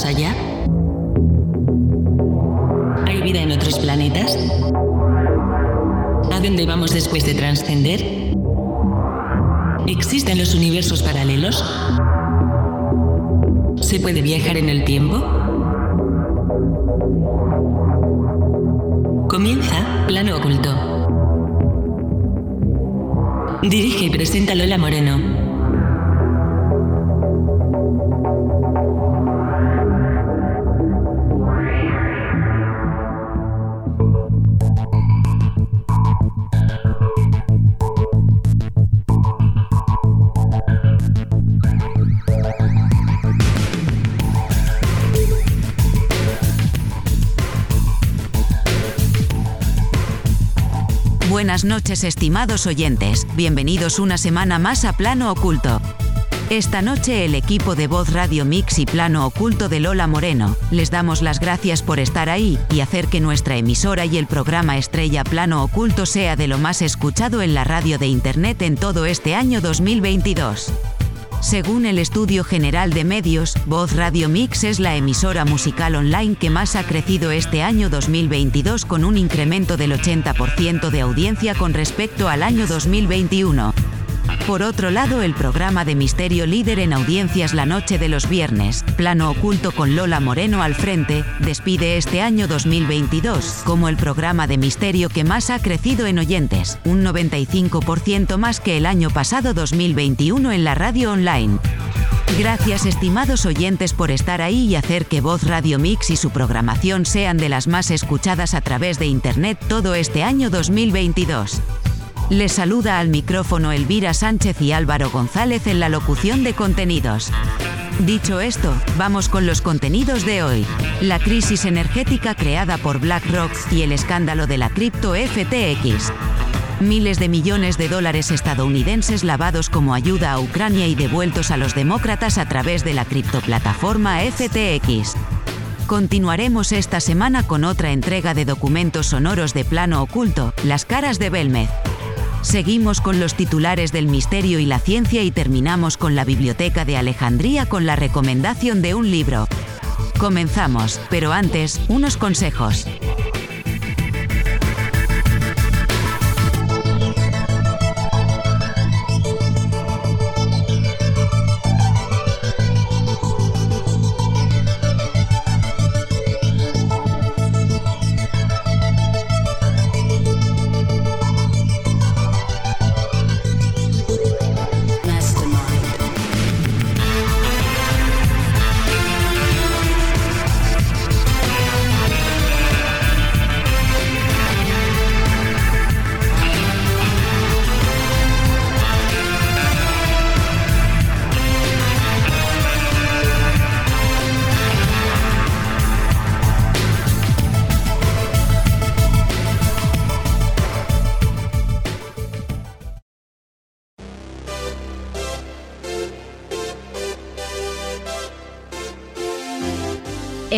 ¿Existe un más allá? ¿Hay vida en otros planetas? ¿A dónde vamos después de trascender? ¿Existen los universos paralelos? ¿Se puede viajar en el tiempo? Comienza Plano Oculto. Dirige y presenta Lola Moreno. Buenas noches estimados oyentes, bienvenidos una semana más a Plano Oculto. Esta noche el equipo de Voz Radio Mix y Plano Oculto de Lola Moreno, les damos las gracias por estar ahí y hacer que nuestra emisora y el programa Estrella Plano Oculto sea de lo más escuchado en la radio de Internet en todo este año 2022. Según el Estudio General de Medios, Voz Radio Mix es la emisora musical online que más ha crecido este año 2022 con un incremento del 80% de audiencia con respecto al año 2021. Por otro lado, el programa de misterio líder en audiencias La Noche de los Viernes, Plano Oculto con Lola Moreno al frente, despide este año 2022 como el programa de misterio que más ha crecido en oyentes, un 95% más que el año pasado 2021 en la radio online. Gracias estimados oyentes por estar ahí y hacer que Voz Radio Mix y su programación sean de las más escuchadas a través de Internet todo este año 2022. Les saluda al micrófono Elvira Sánchez y Álvaro González en la locución de contenidos. Dicho esto, vamos con los contenidos de hoy. La crisis energética creada por BlackRock y el escándalo de la cripto FTX. Miles de millones de dólares estadounidenses lavados como ayuda a Ucrania y devueltos a los demócratas a través de la criptoplataforma FTX. Continuaremos esta semana con otra entrega de documentos sonoros de plano oculto, Las caras de Belmez. Seguimos con los titulares del misterio y la ciencia y terminamos con la Biblioteca de Alejandría con la recomendación de un libro. Comenzamos, pero antes, unos consejos.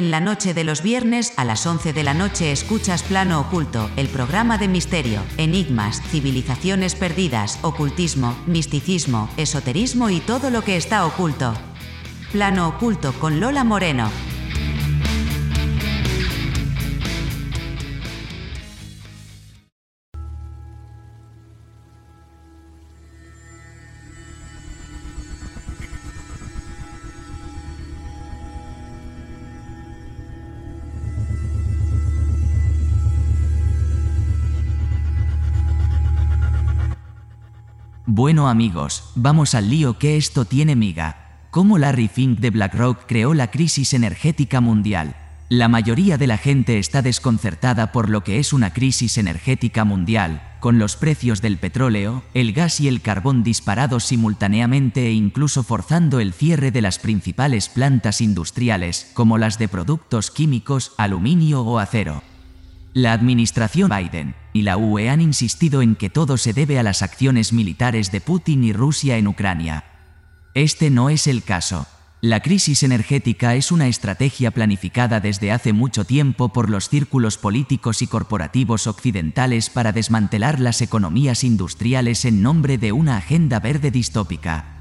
En la noche de los viernes a las 11 de la noche escuchas Plano Oculto, el programa de misterio, enigmas, civilizaciones perdidas, ocultismo, misticismo, esoterismo y todo lo que está oculto. Plano Oculto con Lola Moreno. Bueno amigos, vamos al lío que esto tiene miga. ¿Cómo Larry Fink de BlackRock creó la crisis energética mundial? La mayoría de la gente está desconcertada por lo que es una crisis energética mundial, con los precios del petróleo, el gas y el carbón disparados simultáneamente e incluso forzando el cierre de las principales plantas industriales, como las de productos químicos, aluminio o acero. La administración Biden y la UE han insistido en que todo se debe a las acciones militares de Putin y Rusia en Ucrania. Este no es el caso. La crisis energética es una estrategia planificada desde hace mucho tiempo por los círculos políticos y corporativos occidentales para desmantelar las economías industriales en nombre de una agenda verde distópica.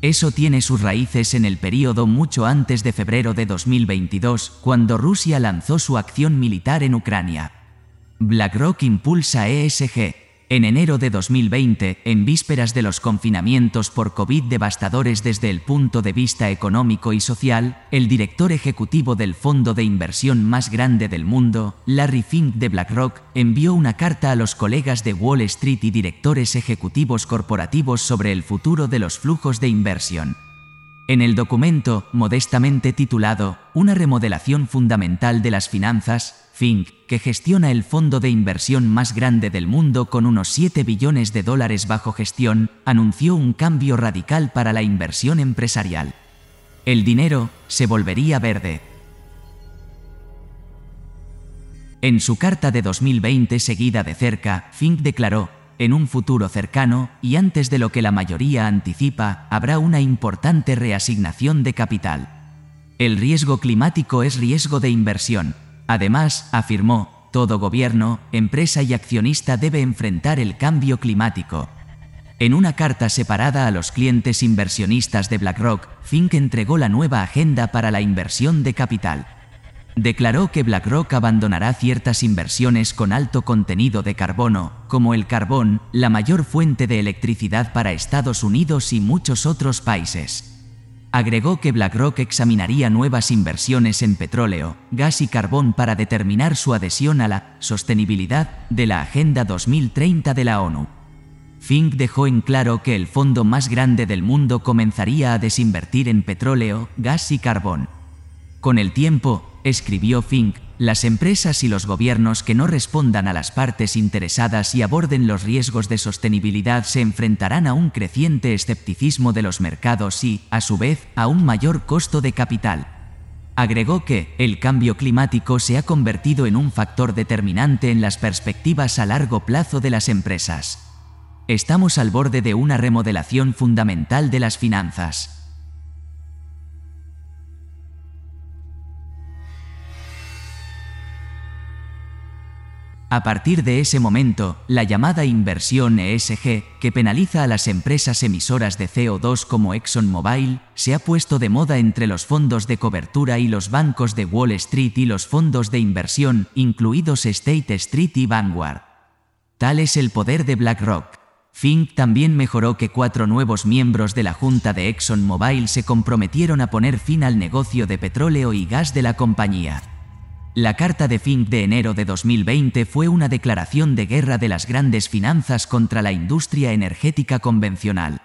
Eso tiene sus raíces en el período mucho antes de febrero de 2022, cuando Rusia lanzó su acción militar en Ucrania. BlackRock impulsa ESG, en enero de 2020, en vísperas de los confinamientos por COVID devastadores desde el punto de vista económico y social, el director ejecutivo del fondo de inversión más grande del mundo, Larry Fink de BlackRock, envió una carta a los colegas de Wall Street y directores ejecutivos corporativos sobre el futuro de los flujos de inversión. En el documento, modestamente titulado Una remodelación fundamental de las finanzas, Fink, que gestiona el fondo de inversión más grande del mundo con unos 7 billones de dólares bajo gestión, anunció un cambio radical para la inversión empresarial. El dinero se volvería verde. En su carta de 2020 seguida de cerca, Fink declaró, en un futuro cercano, y antes de lo que la mayoría anticipa, habrá una importante reasignación de capital. El riesgo climático es riesgo de inversión, Además, afirmó, todo gobierno, empresa y accionista debe enfrentar el cambio climático. En una carta separada a los clientes inversionistas de BlackRock, Fink entregó la nueva agenda para la inversión de capital. Declaró que BlackRock abandonará ciertas inversiones con alto contenido de carbono, como el carbón, la mayor fuente de electricidad para Estados Unidos y muchos otros países. Agregó que BlackRock examinaría nuevas inversiones en petróleo, gas y carbón para determinar su adhesión a la sostenibilidad de la Agenda 2030 de la ONU. Fink dejó en claro que el fondo más grande del mundo comenzaría a desinvertir en petróleo, gas y carbón. Con el tiempo, escribió Fink, las empresas y los gobiernos que no respondan a las partes interesadas y aborden los riesgos de sostenibilidad se enfrentarán a un creciente escepticismo de los mercados y, a su vez, a un mayor costo de capital. Agregó que el cambio climático se ha convertido en un factor determinante en las perspectivas a largo plazo de las empresas. Estamos al borde de una remodelación fundamental de las finanzas. A partir de ese momento, la llamada inversión ESG, que penaliza a las empresas emisoras de CO2 como ExxonMobil, se ha puesto de moda entre los fondos de cobertura y los bancos de Wall Street y los fondos de inversión, incluidos State Street y Vanguard. Tal es el poder de BlackRock. Fink también mejoró que cuatro nuevos miembros de la junta de ExxonMobil se comprometieron a poner fin al negocio de petróleo y gas de la compañía. La carta de Fink de enero de 2020 fue una declaración de guerra de las grandes finanzas contra la industria energética convencional.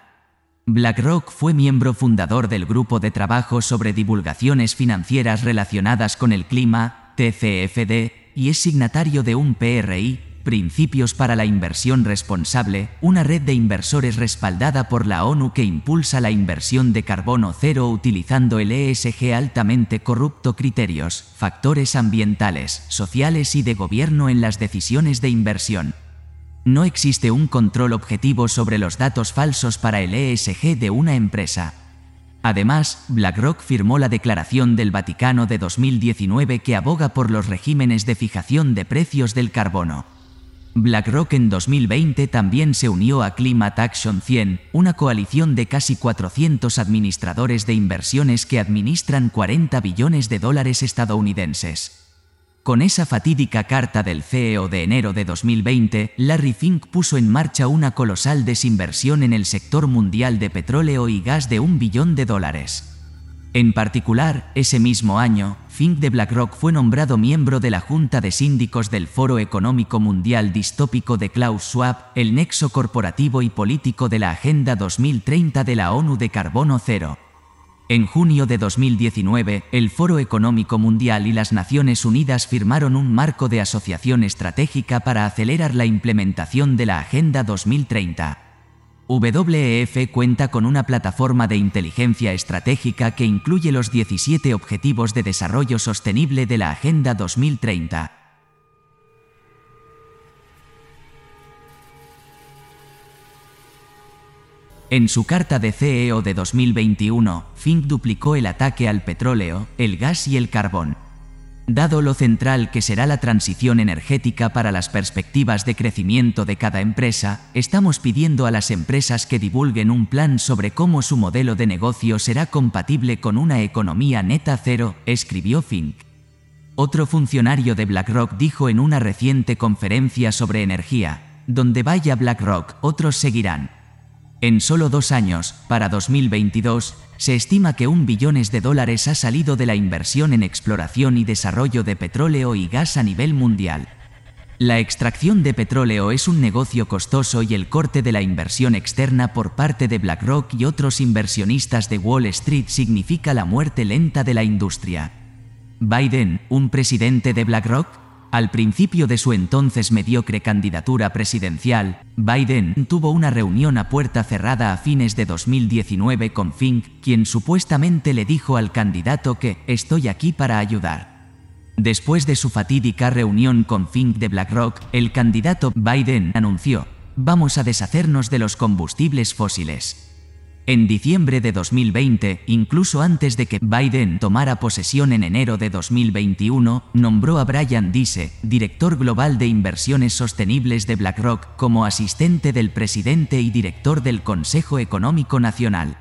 BlackRock fue miembro fundador del Grupo de Trabajo sobre Divulgaciones Financieras Relacionadas con el Clima, TCFD, y es signatario de un PRI, Principios para la Inversión Responsable, una red de inversores respaldada por la ONU que impulsa la inversión de carbono cero utilizando el ESG altamente corrupto criterios, factores ambientales, sociales y de gobierno en las decisiones de inversión. No existe un control objetivo sobre los datos falsos para el ESG de una empresa. Además, BlackRock firmó la Declaración del Vaticano de 2019 que aboga por los regímenes de fijación de precios del carbono. BlackRock en 2020 también se unió a Climate Action 100, una coalición de casi 400 administradores de inversiones que administran 40 billones de dólares estadounidenses. Con esa fatídica carta del CEO de enero de 2020, Larry Fink puso en marcha una colosal desinversión en el sector mundial de petróleo y gas de un billón de dólares. En particular, ese mismo año, Fink de BlackRock fue nombrado miembro de la Junta de Síndicos del Foro Económico Mundial Distópico de Klaus Schwab, el nexo corporativo y político de la Agenda 2030 de la ONU de Carbono Cero. En junio de 2019, el Foro Económico Mundial y las Naciones Unidas firmaron un marco de asociación estratégica para acelerar la implementación de la Agenda 2030. WEF cuenta con una plataforma de inteligencia estratégica que incluye los 17 Objetivos de Desarrollo Sostenible de la Agenda 2030. En su carta de CEO de 2021, Fink duplicó el ataque al petróleo, el gas y el carbón, Dado lo central que será la transición energética para las perspectivas de crecimiento de cada empresa, estamos pidiendo a las empresas que divulguen un plan sobre cómo su modelo de negocio será compatible con una economía neta cero, escribió Fink. Otro funcionario de BlackRock dijo en una reciente conferencia sobre energía, donde vaya BlackRock, otros seguirán. En solo dos años, para 2022, se estima que un billones de dólares ha salido de la inversión en exploración y desarrollo de petróleo y gas a nivel mundial. La extracción de petróleo es un negocio costoso y el corte de la inversión externa por parte de BlackRock y otros inversionistas de Wall Street significa la muerte lenta de la industria. Biden, un presidente de BlackRock, al principio de su entonces mediocre candidatura presidencial, Biden tuvo una reunión a puerta cerrada a fines de 2019 con Fink, quien supuestamente le dijo al candidato que estoy aquí para ayudar. Después de su fatídica reunión con Fink de BlackRock, el candidato Biden anunció, vamos a deshacernos de los combustibles fósiles. En diciembre de 2020, incluso antes de que Biden tomara posesión en enero de 2021, nombró a Brian Disse, director global de inversiones sostenibles de BlackRock, como asistente del presidente y director del Consejo Económico Nacional.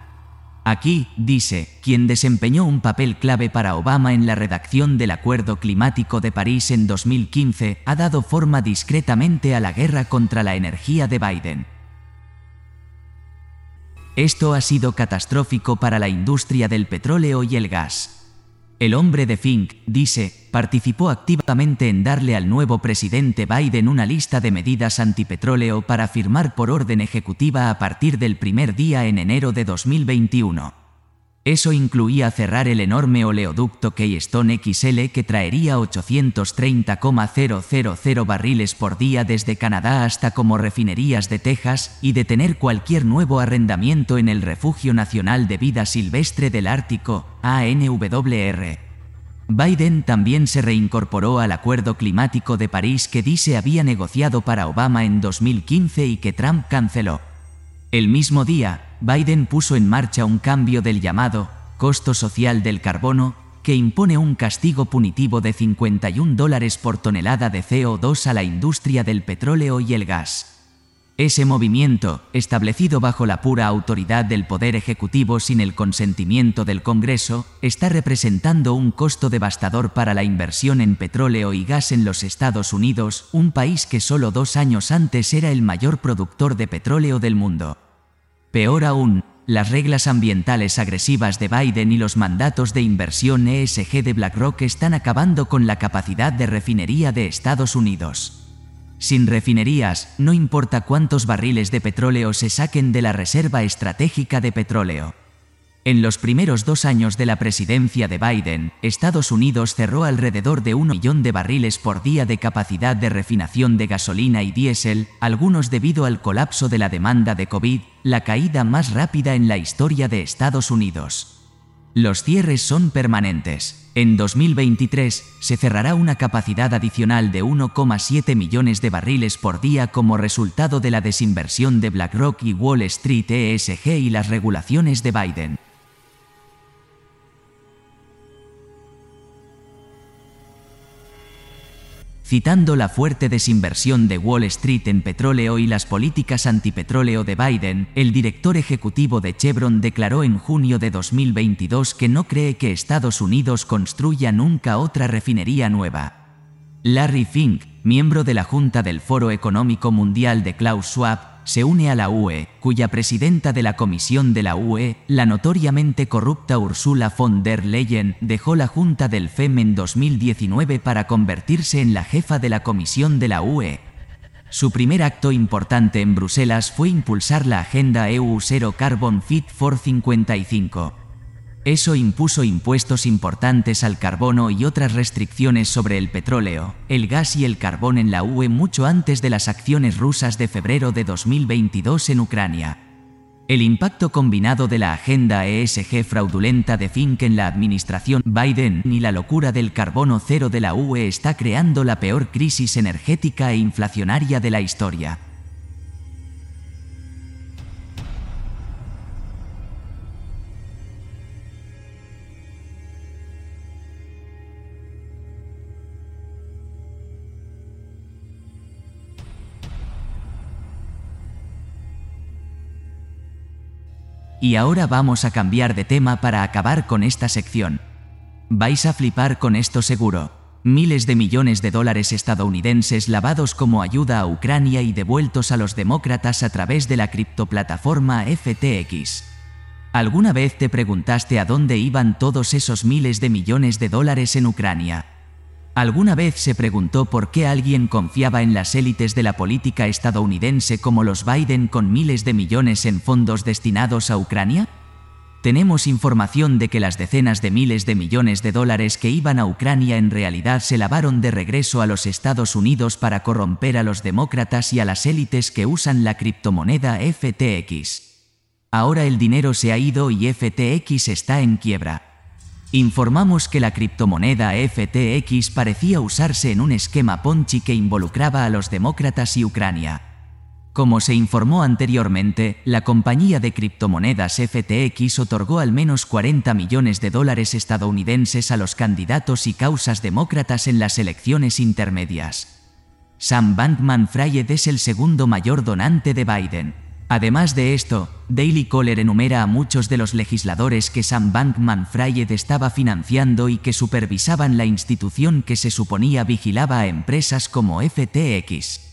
Aquí, dice, quien desempeñó un papel clave para Obama en la redacción del Acuerdo Climático de París en 2015, ha dado forma discretamente a la guerra contra la energía de Biden. Esto ha sido catastrófico para la industria del petróleo y el gas. El hombre de Fink, dice, participó activamente en darle al nuevo presidente Biden una lista de medidas antipetróleo para firmar por orden ejecutiva a partir del primer día en enero de 2021. Eso incluía cerrar el enorme oleoducto Keystone XL que traería 830,000 barriles por día desde Canadá hasta como refinerías de Texas y detener cualquier nuevo arrendamiento en el Refugio Nacional de Vida Silvestre del Ártico, ANWR. Biden también se reincorporó al Acuerdo Climático de París que Dise había negociado para Obama en 2015 y que Trump canceló. El mismo día, Biden puso en marcha un cambio del llamado costo social del carbono, que impone un castigo punitivo de 51 dólares por tonelada de CO2 a la industria del petróleo y el gas. Ese movimiento, establecido bajo la pura autoridad del Poder Ejecutivo sin el consentimiento del Congreso, está representando un costo devastador para la inversión en petróleo y gas en los Estados Unidos, un país que solo dos años antes era el mayor productor de petróleo del mundo. Peor aún, las reglas ambientales agresivas de Biden y los mandatos de inversión ESG de BlackRock están acabando con la capacidad de refinería de Estados Unidos. Sin refinerías, no importa cuántos barriles de petróleo se saquen de la Reserva Estratégica de Petróleo. En los primeros dos años de la presidencia de Biden, Estados Unidos cerró alrededor de un millón de barriles por día de capacidad de refinación de gasolina y diésel, algunos debido al colapso de la demanda de COVID, la caída más rápida en la historia de Estados Unidos. Los cierres son permanentes. En 2023 se cerrará una capacidad adicional de 1,7 millones de barriles por día como resultado de la desinversión de BlackRock y Wall Street ESG y las regulaciones de Biden. Citando la fuerte desinversión de Wall Street en petróleo y las políticas antipetróleo de Biden, el director ejecutivo de Chevron declaró en junio de 2022 que no cree que Estados Unidos construya nunca otra refinería nueva. Larry Fink, miembro de la Junta del Foro Económico Mundial de Klaus Schwab, se une a la UE, cuya presidenta de la Comisión de la UE, la notoriamente corrupta Ursula von der Leyen, dejó la Junta del FEM en 2019 para convertirse en la jefa de la Comisión de la UE. Su primer acto importante en Bruselas fue impulsar la agenda EU Zero Carbon Fit for 55. Eso impuso impuestos importantes al carbono y otras restricciones sobre el petróleo, el gas y el carbón en la UE mucho antes de las acciones rusas de febrero de 2022 en Ucrania. El impacto combinado de la agenda ESG fraudulenta de Fink en la administración Biden y la locura del carbono cero de la UE está creando la peor crisis energética e inflacionaria de la historia. Y ahora vamos a cambiar de tema para acabar con esta sección. Vais a flipar con esto seguro. Miles de millones de dólares estadounidenses lavados como ayuda a Ucrania y devueltos a los demócratas a través de la criptoplataforma FTX. ¿Alguna vez te preguntaste a dónde iban todos esos miles de millones de dólares en Ucrania? ¿Alguna vez se preguntó por qué alguien confiaba en las élites de la política estadounidense como los Biden con miles de millones en fondos destinados a Ucrania? Tenemos información de que las decenas de miles de millones de dólares que iban a Ucrania en realidad se lavaron de regreso a los Estados Unidos para corromper a los demócratas y a las élites que usan la criptomoneda FTX. Ahora el dinero se ha ido y FTX está en quiebra. Informamos que la criptomoneda FTX parecía usarse en un esquema Ponzi que involucraba a los demócratas y Ucrania. Como se informó anteriormente, la compañía de criptomonedas FTX otorgó al menos 40 millones de dólares estadounidenses a los candidatos y causas demócratas en las elecciones intermedias. Sam Bankman Fried es el segundo mayor donante de Biden. Además de esto, Daily Caller enumera a muchos de los legisladores que Sam Bankman Fried estaba financiando y que supervisaban la institución que se suponía vigilaba a empresas como FTX.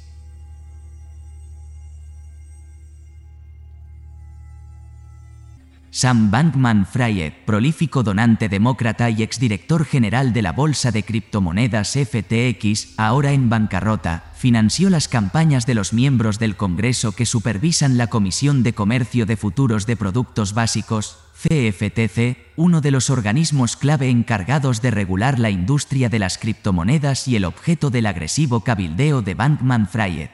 Sam Bankman Fried, prolífico donante demócrata y exdirector general de la bolsa de criptomonedas FTX, ahora en bancarrota, financió las campañas de los miembros del Congreso que supervisan la Comisión de Comercio de Futuros de Productos Básicos, CFTC, uno de los organismos clave encargados de regular la industria de las criptomonedas y el objeto del agresivo cabildeo de Bankman Fried.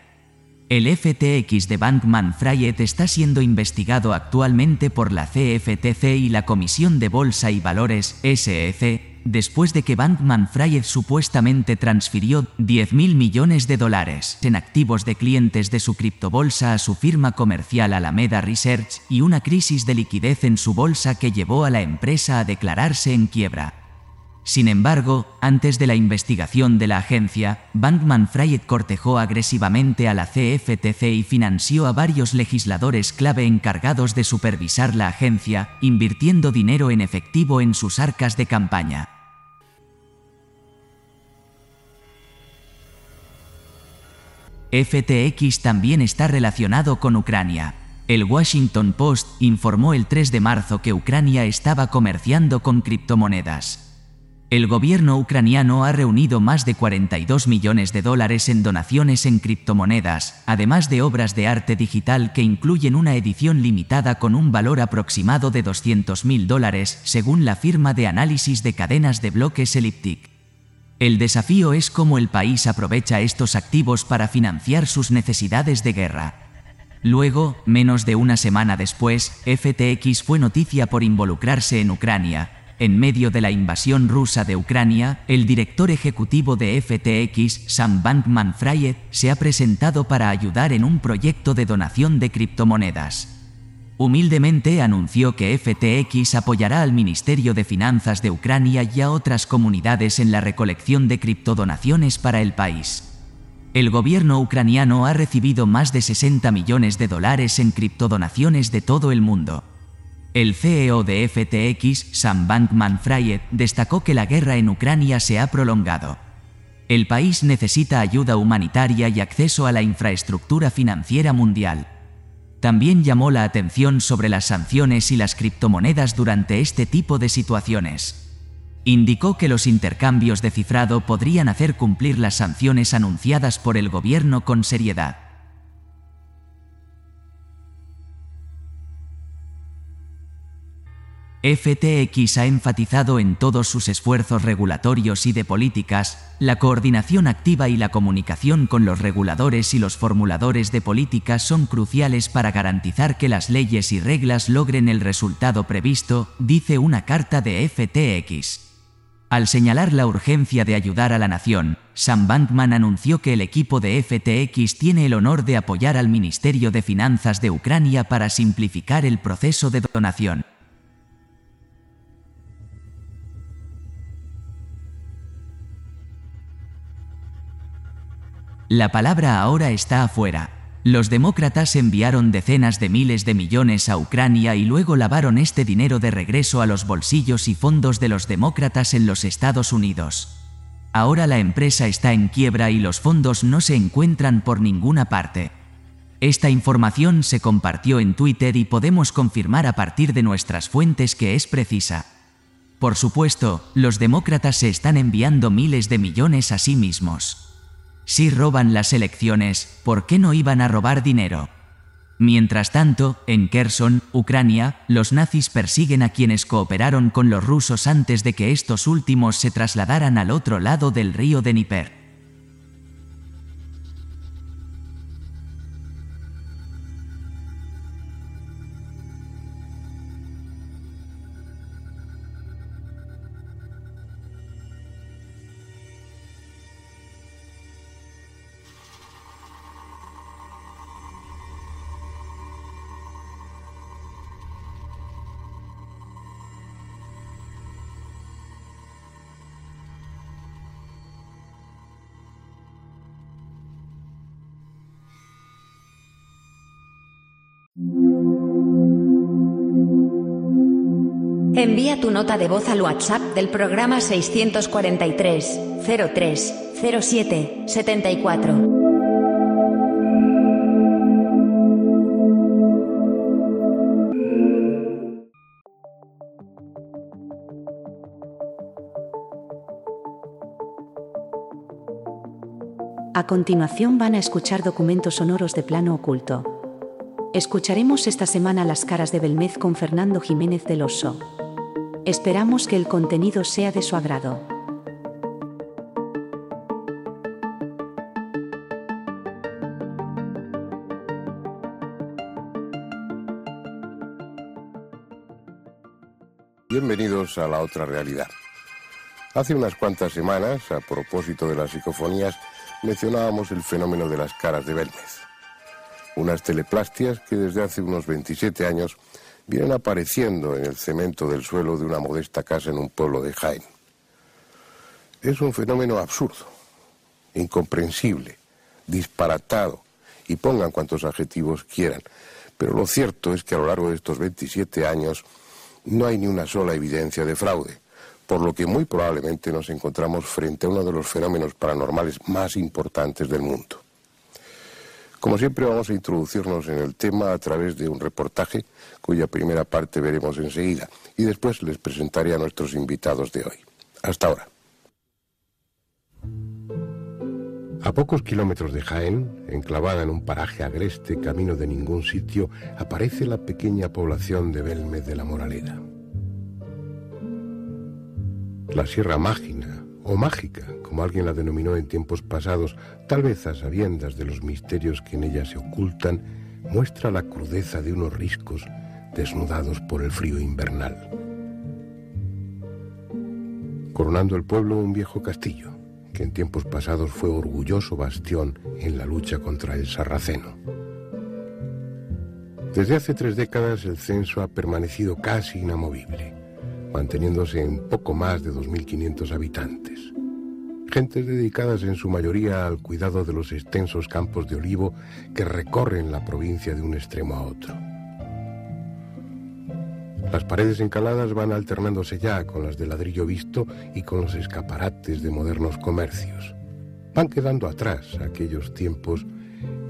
El FTX de Bankman Fried está siendo investigado actualmente por la CFTC y la Comisión de Bolsa y Valores, SEC, después de que Bankman Fried supuestamente transfirió 10.000 millones de dólares en activos de clientes de su criptobolsa a su firma comercial Alameda Research y una crisis de liquidez en su bolsa que llevó a la empresa a declararse en quiebra. Sin embargo, antes de la investigación de la agencia, Bankman Fried cortejó agresivamente a la CFTC y financió a varios legisladores clave encargados de supervisar la agencia, invirtiendo dinero en efectivo en sus arcas de campaña. FTX también está relacionado con Ucrania. El Washington Post informó el 3 de marzo que Ucrania estaba comerciando con criptomonedas. El gobierno ucraniano ha reunido más de 42 millones de dólares en donaciones en criptomonedas, además de obras de arte digital que incluyen una edición limitada con un valor aproximado de 200.000 dólares, según la firma de análisis de cadenas de bloques Elliptic. El desafío es cómo el país aprovecha estos activos para financiar sus necesidades de guerra. Luego, menos de una semana después, FTX fue noticia por involucrarse en Ucrania, en medio de la invasión rusa de Ucrania, el director ejecutivo de FTX, Sam Bankman-Fried, se ha presentado para ayudar en un proyecto de donación de criptomonedas. Humildemente anunció que FTX apoyará al Ministerio de Finanzas de Ucrania y a otras comunidades en la recolección de criptodonaciones para el país. El gobierno ucraniano ha recibido más de 60 millones de dólares en criptodonaciones de todo el mundo. El CEO de FTX, Sam Bankman-Fried, destacó que la guerra en Ucrania se ha prolongado. El país necesita ayuda humanitaria y acceso a la infraestructura financiera mundial. También llamó la atención sobre las sanciones y las criptomonedas durante este tipo de situaciones. Indicó que los intercambios de cifrado podrían hacer cumplir las sanciones anunciadas por el gobierno con seriedad. FTX ha enfatizado en todos sus esfuerzos regulatorios y de políticas, la coordinación activa y la comunicación con los reguladores y los formuladores de políticas son cruciales para garantizar que las leyes y reglas logren el resultado previsto, dice una carta de FTX. Al señalar la urgencia de ayudar a la nación, Sam Bankman anunció que el equipo de FTX tiene el honor de apoyar al Ministerio de Finanzas de Ucrania para simplificar el proceso de donación. La palabra ahora está afuera. Los demócratas enviaron decenas de miles de millones a Ucrania y luego lavaron este dinero de regreso a los bolsillos y fondos de los demócratas en los Estados Unidos. Ahora la empresa está en quiebra y los fondos no se encuentran por ninguna parte. Esta información se compartió en Twitter y podemos confirmar a partir de nuestras fuentes que es precisa. Por supuesto, los demócratas se están enviando miles de millones a sí mismos. Si roban las elecciones, ¿por qué no iban a robar dinero? Mientras tanto, en Kherson, Ucrania, los nazis persiguen a quienes cooperaron con los rusos antes de que estos últimos se trasladaran al otro lado del río Dnieper. Envía tu nota de voz al WhatsApp del programa 643 03 07 74. A continuación van a escuchar documentos sonoros de plano oculto. Escucharemos esta semana las caras de Belmez con Fernando Jiménez del Oso. Esperamos que el contenido sea de su agrado. Bienvenidos a la otra realidad. Hace unas cuantas semanas, a propósito de las psicofonías, mencionábamos el fenómeno de las caras de Belmez unas teleplastias que desde hace unos 27 años vienen apareciendo en el cemento del suelo de una modesta casa en un pueblo de Jaén. Es un fenómeno absurdo, incomprensible, disparatado, y pongan cuantos adjetivos quieran, pero lo cierto es que a lo largo de estos 27 años no hay ni una sola evidencia de fraude, por lo que muy probablemente nos encontramos frente a uno de los fenómenos paranormales más importantes del mundo. Como siempre vamos a introducirnos en el tema a través de un reportaje cuya primera parte veremos enseguida y después les presentaré a nuestros invitados de hoy. Hasta ahora. A pocos kilómetros de Jaén, enclavada en un paraje agreste camino de ningún sitio, aparece la pequeña población de Belmez de la Moraleda. La Sierra Mágina, o mágica, como alguien la denominó en tiempos pasados, tal vez a sabiendas de los misterios que en ella se ocultan, muestra la crudeza de unos riscos desnudados por el frío invernal. Coronando el pueblo un viejo castillo, que en tiempos pasados fue orgulloso bastión en la lucha contra el sarraceno. Desde hace tres décadas el censo ha permanecido casi inamovible manteniéndose en poco más de 2.500 habitantes. Gentes dedicadas en su mayoría al cuidado de los extensos campos de olivo que recorren la provincia de un extremo a otro. Las paredes encaladas van alternándose ya con las de ladrillo visto y con los escaparates de modernos comercios. Van quedando atrás aquellos tiempos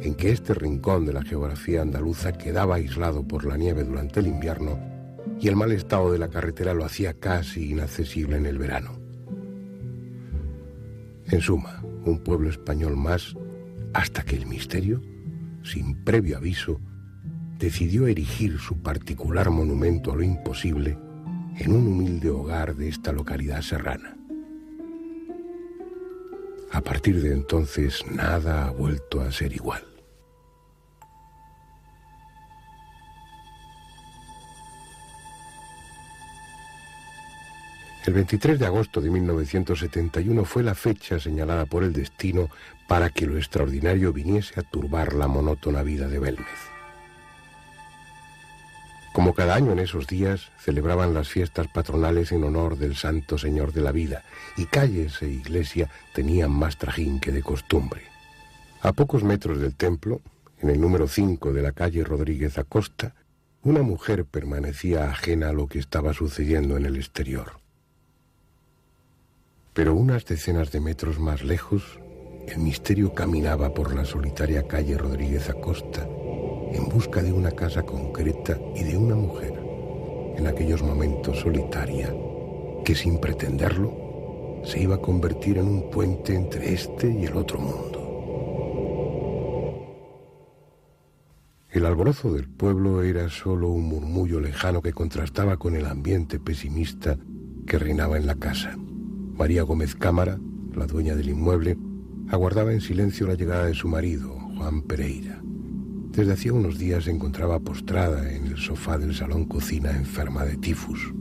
en que este rincón de la geografía andaluza quedaba aislado por la nieve durante el invierno y el mal estado de la carretera lo hacía casi inaccesible en el verano. En suma, un pueblo español más hasta que el misterio, sin previo aviso, decidió erigir su particular monumento a lo imposible en un humilde hogar de esta localidad serrana. A partir de entonces nada ha vuelto a ser igual. El 23 de agosto de 1971 fue la fecha señalada por el destino para que lo extraordinario viniese a turbar la monótona vida de Belmez. Como cada año en esos días, celebraban las fiestas patronales en honor del Santo Señor de la Vida, y calles e iglesia tenían más trajín que de costumbre. A pocos metros del templo, en el número 5 de la calle Rodríguez Acosta, una mujer permanecía ajena a lo que estaba sucediendo en el exterior. Pero unas decenas de metros más lejos, el misterio caminaba por la solitaria calle Rodríguez Acosta en busca de una casa concreta y de una mujer, en aquellos momentos solitaria, que sin pretenderlo se iba a convertir en un puente entre este y el otro mundo. El alborozo del pueblo era solo un murmullo lejano que contrastaba con el ambiente pesimista que reinaba en la casa. María Gómez Cámara, la dueña del inmueble, aguardaba en silencio la llegada de su marido, Juan Pereira. Desde hacía unos días se encontraba postrada en el sofá del salón cocina enferma de tifus.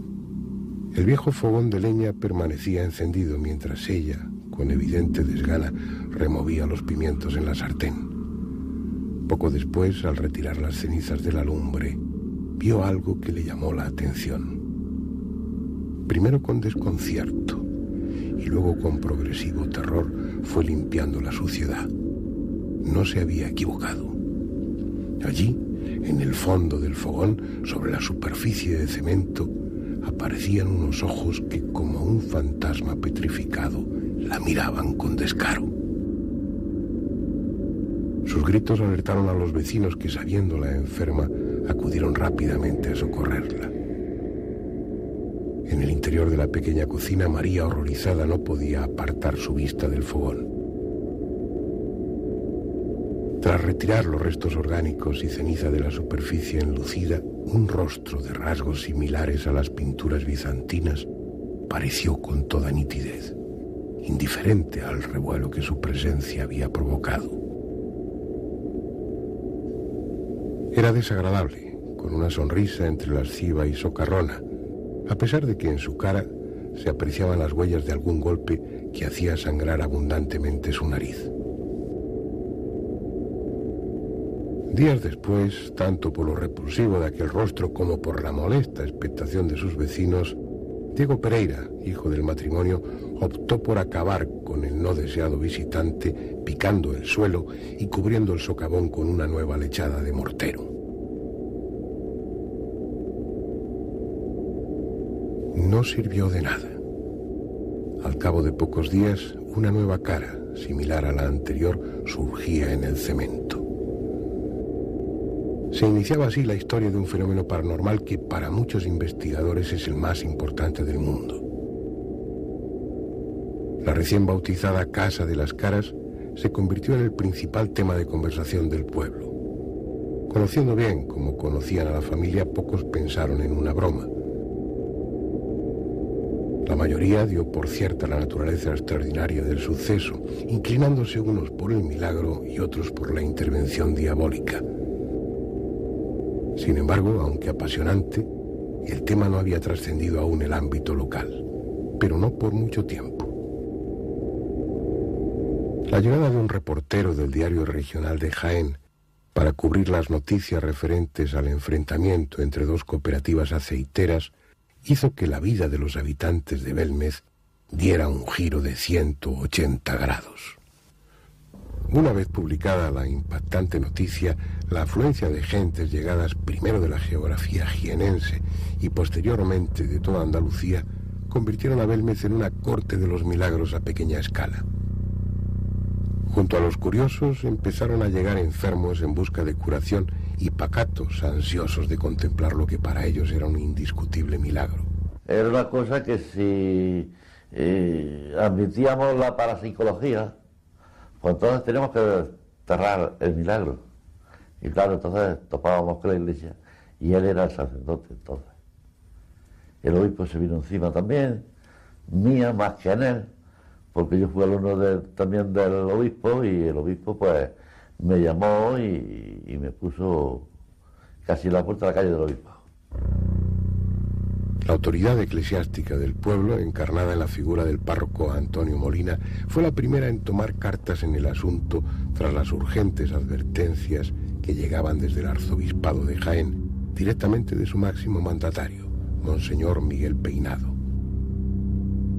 El viejo fogón de leña permanecía encendido mientras ella, con evidente desgana, removía los pimientos en la sartén. Poco después, al retirar las cenizas de la lumbre, vio algo que le llamó la atención. Primero con desconcierto y luego con progresivo terror fue limpiando la suciedad. No se había equivocado. Allí, en el fondo del fogón, sobre la superficie de cemento, aparecían unos ojos que, como un fantasma petrificado, la miraban con descaro. Sus gritos alertaron a los vecinos que, sabiéndola enferma, acudieron rápidamente a socorrerla. En el interior de la pequeña cocina, María, horrorizada, no podía apartar su vista del fogón. Tras retirar los restos orgánicos y ceniza de la superficie enlucida, un rostro de rasgos similares a las pinturas bizantinas pareció con toda nitidez, indiferente al revuelo que su presencia había provocado. Era desagradable, con una sonrisa entre lasciva y socarrona, a pesar de que en su cara se apreciaban las huellas de algún golpe que hacía sangrar abundantemente su nariz. Días después, tanto por lo repulsivo de aquel rostro como por la molesta expectación de sus vecinos, Diego Pereira, hijo del matrimonio, optó por acabar con el no deseado visitante, picando el suelo y cubriendo el socavón con una nueva lechada de mortero. No sirvió de nada. Al cabo de pocos días, una nueva cara, similar a la anterior, surgía en el cemento. Se iniciaba así la historia de un fenómeno paranormal que para muchos investigadores es el más importante del mundo. La recién bautizada Casa de las Caras se convirtió en el principal tema de conversación del pueblo. Conociendo bien como conocían a la familia, pocos pensaron en una broma. La mayoría dio por cierta la naturaleza extraordinaria del suceso, inclinándose unos por el milagro y otros por la intervención diabólica. Sin embargo, aunque apasionante, el tema no había trascendido aún el ámbito local, pero no por mucho tiempo. La llegada de un reportero del diario regional de Jaén para cubrir las noticias referentes al enfrentamiento entre dos cooperativas aceiteras hizo que la vida de los habitantes de Belmez diera un giro de 180 grados. Una vez publicada la impactante noticia, la afluencia de gentes llegadas primero de la geografía jienense y posteriormente de toda Andalucía convirtieron a Belmez en una corte de los milagros a pequeña escala. Junto a los curiosos empezaron a llegar enfermos en busca de curación y pacatos ansiosos de contemplar lo que para ellos era un indiscutible milagro. Era una cosa que si eh, admitíamos la parapsicología, pues entonces tenemos que cerrar el milagro. Y claro, entonces topábamos con la iglesia y él era el sacerdote entonces. El obispo se vino encima también, mía más que en él, porque yo fui alumno también del obispo y el obispo pues me llamó y, y me puso casi en la puerta de la calle del obispo. La autoridad eclesiástica del pueblo, encarnada en la figura del párroco Antonio Molina, fue la primera en tomar cartas en el asunto tras las urgentes advertencias que llegaban desde el arzobispado de Jaén, directamente de su máximo mandatario, Monseñor Miguel Peinado.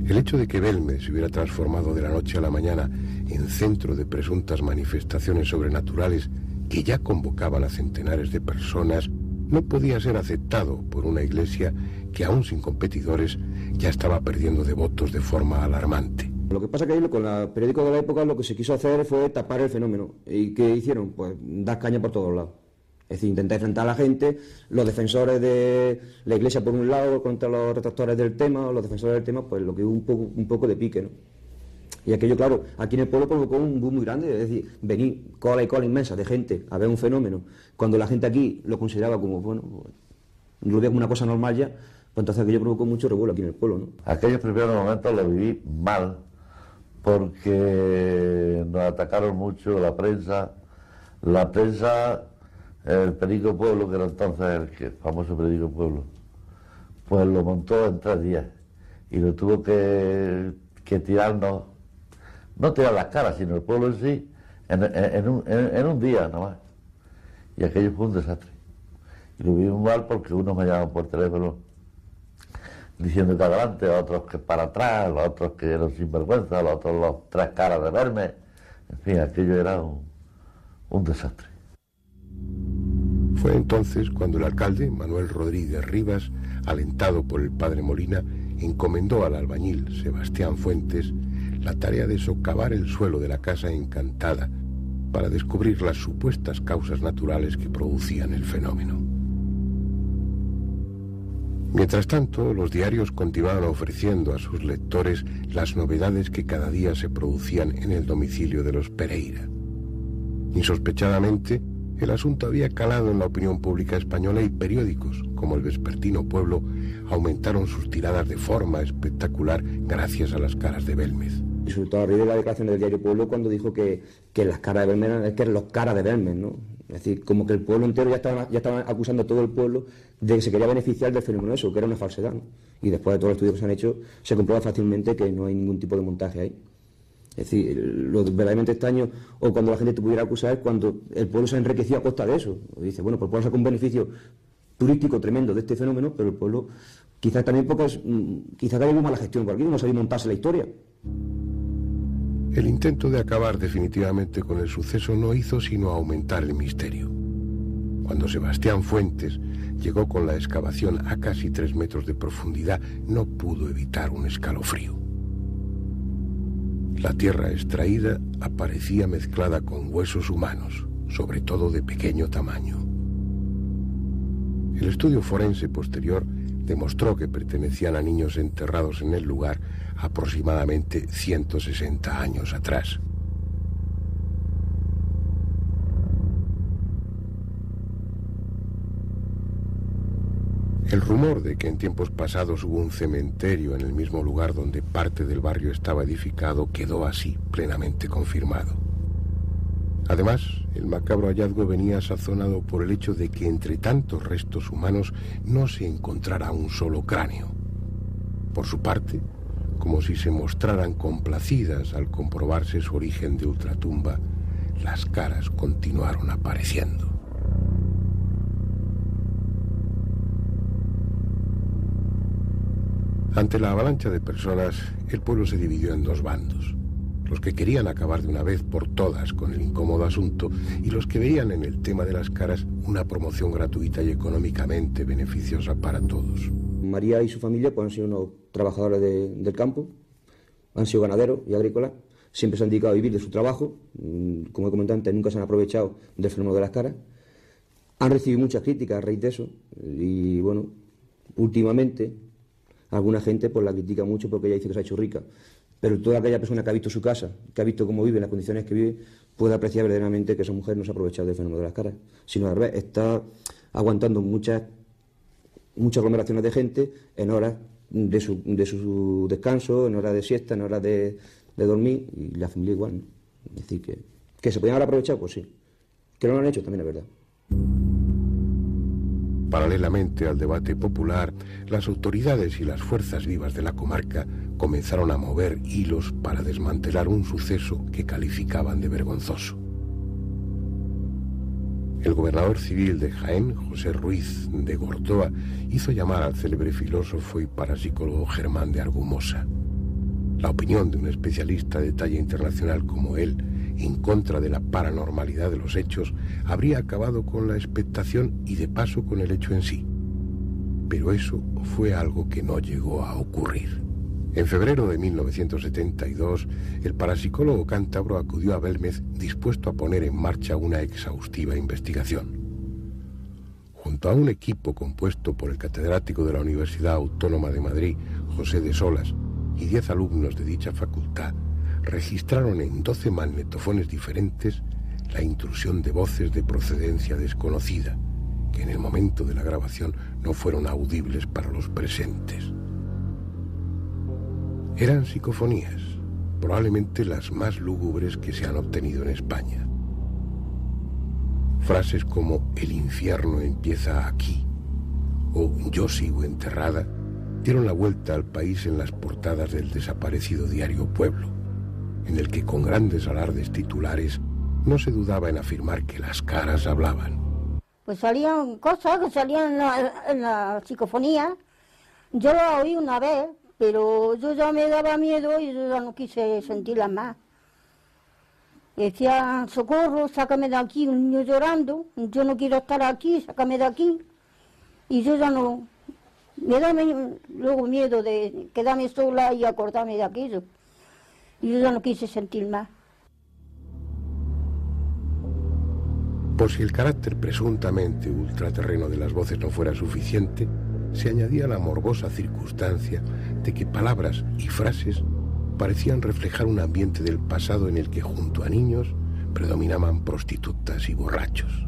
El hecho de que Belme se hubiera transformado de la noche a la mañana en centro de presuntas manifestaciones sobrenaturales que ya convocaban a centenares de personas, no podía ser aceptado por una iglesia que aún sin competidores ya estaba perdiendo devotos de forma alarmante. Lo que pasa que ahí con el periódico de la época lo que se quiso hacer fue tapar el fenómeno. ¿Y qué hicieron? Pues dar caña por todos lados. Es decir, intentar enfrentar a la gente, los defensores de la iglesia por un lado contra los retractores del tema, los defensores del tema, pues lo que hubo un poco, de pique, ¿no? Y aquello, claro, aquí en el pueblo provocó un boom muy grande, es decir, venir cola y cola inmensa de gente a ver un fenómeno, cuando la gente aquí lo consideraba como, bueno, lo veía como una cosa normal ya, pues entonces aquello provocó mucho revuelo aquí en el pueblo. Aquellos primeros momentos lo viví mal, porque nos atacaron mucho la prensa, la prensa, el Perico Pueblo, que era entonces el famoso Perico Pueblo, pues lo montó en tres días y lo tuvo que, que tirarnos no tirar las caras, sino el pueblo en sí, en, un, día nomás. Y aquello fue un desastre. Y lo vimos mal porque unos me llamaban por teléfono diciendo que adelante, otros que para atrás, los otros que eran sinvergüenza, los otros los tres caras de verme. En fin, aquello era un, un desastre. Fue entonces cuando el alcalde, Manuel Rodríguez Rivas, alentado por el padre Molina, encomendó al albañil Sebastián Fuentes la tarea de socavar el suelo de la casa encantada para descubrir las supuestas causas naturales que producían el fenómeno. Mientras tanto, los diarios continuaban ofreciendo a sus lectores las novedades que cada día se producían en el domicilio de los Pereira. Insospechadamente, el asunto había calado en la opinión pública española y periódicos, como el Vespertino Pueblo, aumentaron sus tiradas de forma espectacular gracias a las caras de Belmez. A de la declaración del diario Pueblo cuando dijo que, las caras de Belmez eran, que los caras de Belmez, ¿no? Es decir, como que el pueblo entero ya estaba, ya acusando a todo el pueblo de que se quería beneficiar del fenómeno eso, que era una falsedad. Y después de todos los estudios que se han hecho, se comprueba fácilmente que no hay ningún tipo de montaje ahí. Es decir, lo verdaderamente extraño, o cuando la gente te pudiera acusar, es cuando el pueblo se ha enriquecido a costa de eso. Dice, bueno, pues el pueblo saca un beneficio turístico tremendo de este fenómeno, pero el pueblo quizás también pocas, mm, quizás haya mala gestión por aquí, no sabía montarse la historia. El intento de acabar definitivamente con el suceso no hizo sino aumentar el misterio. Cuando Sebastián Fuentes llegó con la excavación a casi tres metros de profundidad, no pudo evitar un escalofrío. La tierra extraída aparecía mezclada con huesos humanos, sobre todo de pequeño tamaño. El estudio forense posterior demostró que pertenecían a niños enterrados en el lugar aproximadamente 160 años atrás. El rumor de que en tiempos pasados hubo un cementerio en el mismo lugar donde parte del barrio estaba edificado quedó así plenamente confirmado. Además, el macabro hallazgo venía sazonado por el hecho de que entre tantos restos humanos no se encontrara un solo cráneo. Por su parte, como si se mostraran complacidas al comprobarse su origen de ultratumba, las caras continuaron apareciendo. Ante la avalancha de personas, el pueblo se dividió en dos bandos. Los que querían acabar de una vez por todas con el incómodo asunto y los que veían en el tema de las caras una promoción gratuita y económicamente beneficiosa para todos. María y su familia pues, han sido unos trabajadores del campo, han sido ganaderos y agrícolas, siempre se han dedicado a vivir de su trabajo, mm, como he comentado antes, nunca se han aprovechado del fenómeno de las caras. Han recibido muchas críticas a raíz de eso y bueno, últimamente alguna gente pues la critica mucho porque ella dice que se ha hecho rica, pero toda aquella persona que ha visto su casa, que ha visto cómo vive, las condiciones que vive, puede apreciar verdaderamente que esa mujer no se ha aprovechado del fenómeno de las caras, sino al revés, está aguantando muchas muchas aglomeraciones de gente en horas de su, de su descanso, en horas de siesta, en horas de, dormir, y la familia igual. Es decir, que, que se podían haber aprovechado, pues sí. Que no lo han hecho también es verdad. Paralelamente al debate popular, las autoridades y las fuerzas vivas de la comarca comenzaron a mover hilos para desmantelar un suceso que calificaban de vergonzoso. El gobernador civil de Jaén, José Ruiz de Gordoa, hizo llamar al célebre filósofo y parapsicólogo Germán de Argumosa. La opinión de un especialista de talla internacional como él en contra de la paranormalidad de los hechos, habría acabado con la expectación y de paso con el hecho en sí. Pero eso fue algo que no llegó a ocurrir. En febrero de 1972, el parapsicólogo cántabro acudió a Belmez dispuesto a poner en marcha una exhaustiva investigación. Junto a un equipo compuesto por el catedrático de la Universidad Autónoma de Madrid, José de Solas, y diez alumnos de dicha facultad, registraron en doce magnetofones diferentes la intrusión de voces de procedencia desconocida, que en el momento de la grabación no fueron audibles para los presentes. Eran psicofonías, probablemente las más lúgubres que se han obtenido en España. Frases como el infierno empieza aquí o yo sigo enterrada dieron la vuelta al país en las portadas del desaparecido diario Pueblo, en el que con grandes alardes titulares no se dudaba en afirmar que las caras hablaban. Pues salían cosas que salían en la, en la psicofonía. Yo lo oí una vez, pero yo ya me daba miedo y yo ya no quise sentirla más. Decía, socorro, sácame de aquí, un niño llorando, yo no quiero estar aquí, sácame de aquí. Y yo ya no, me da luego miedo de quedarme sola y acordarme de aquello. Y yo no quise sentir más. Por si el carácter presuntamente ultraterreno de las voces no fuera suficiente, se añadía la morbosa circunstancia de que palabras y frases parecían reflejar un ambiente del pasado en el que junto a niños predominaban prostitutas y borrachos.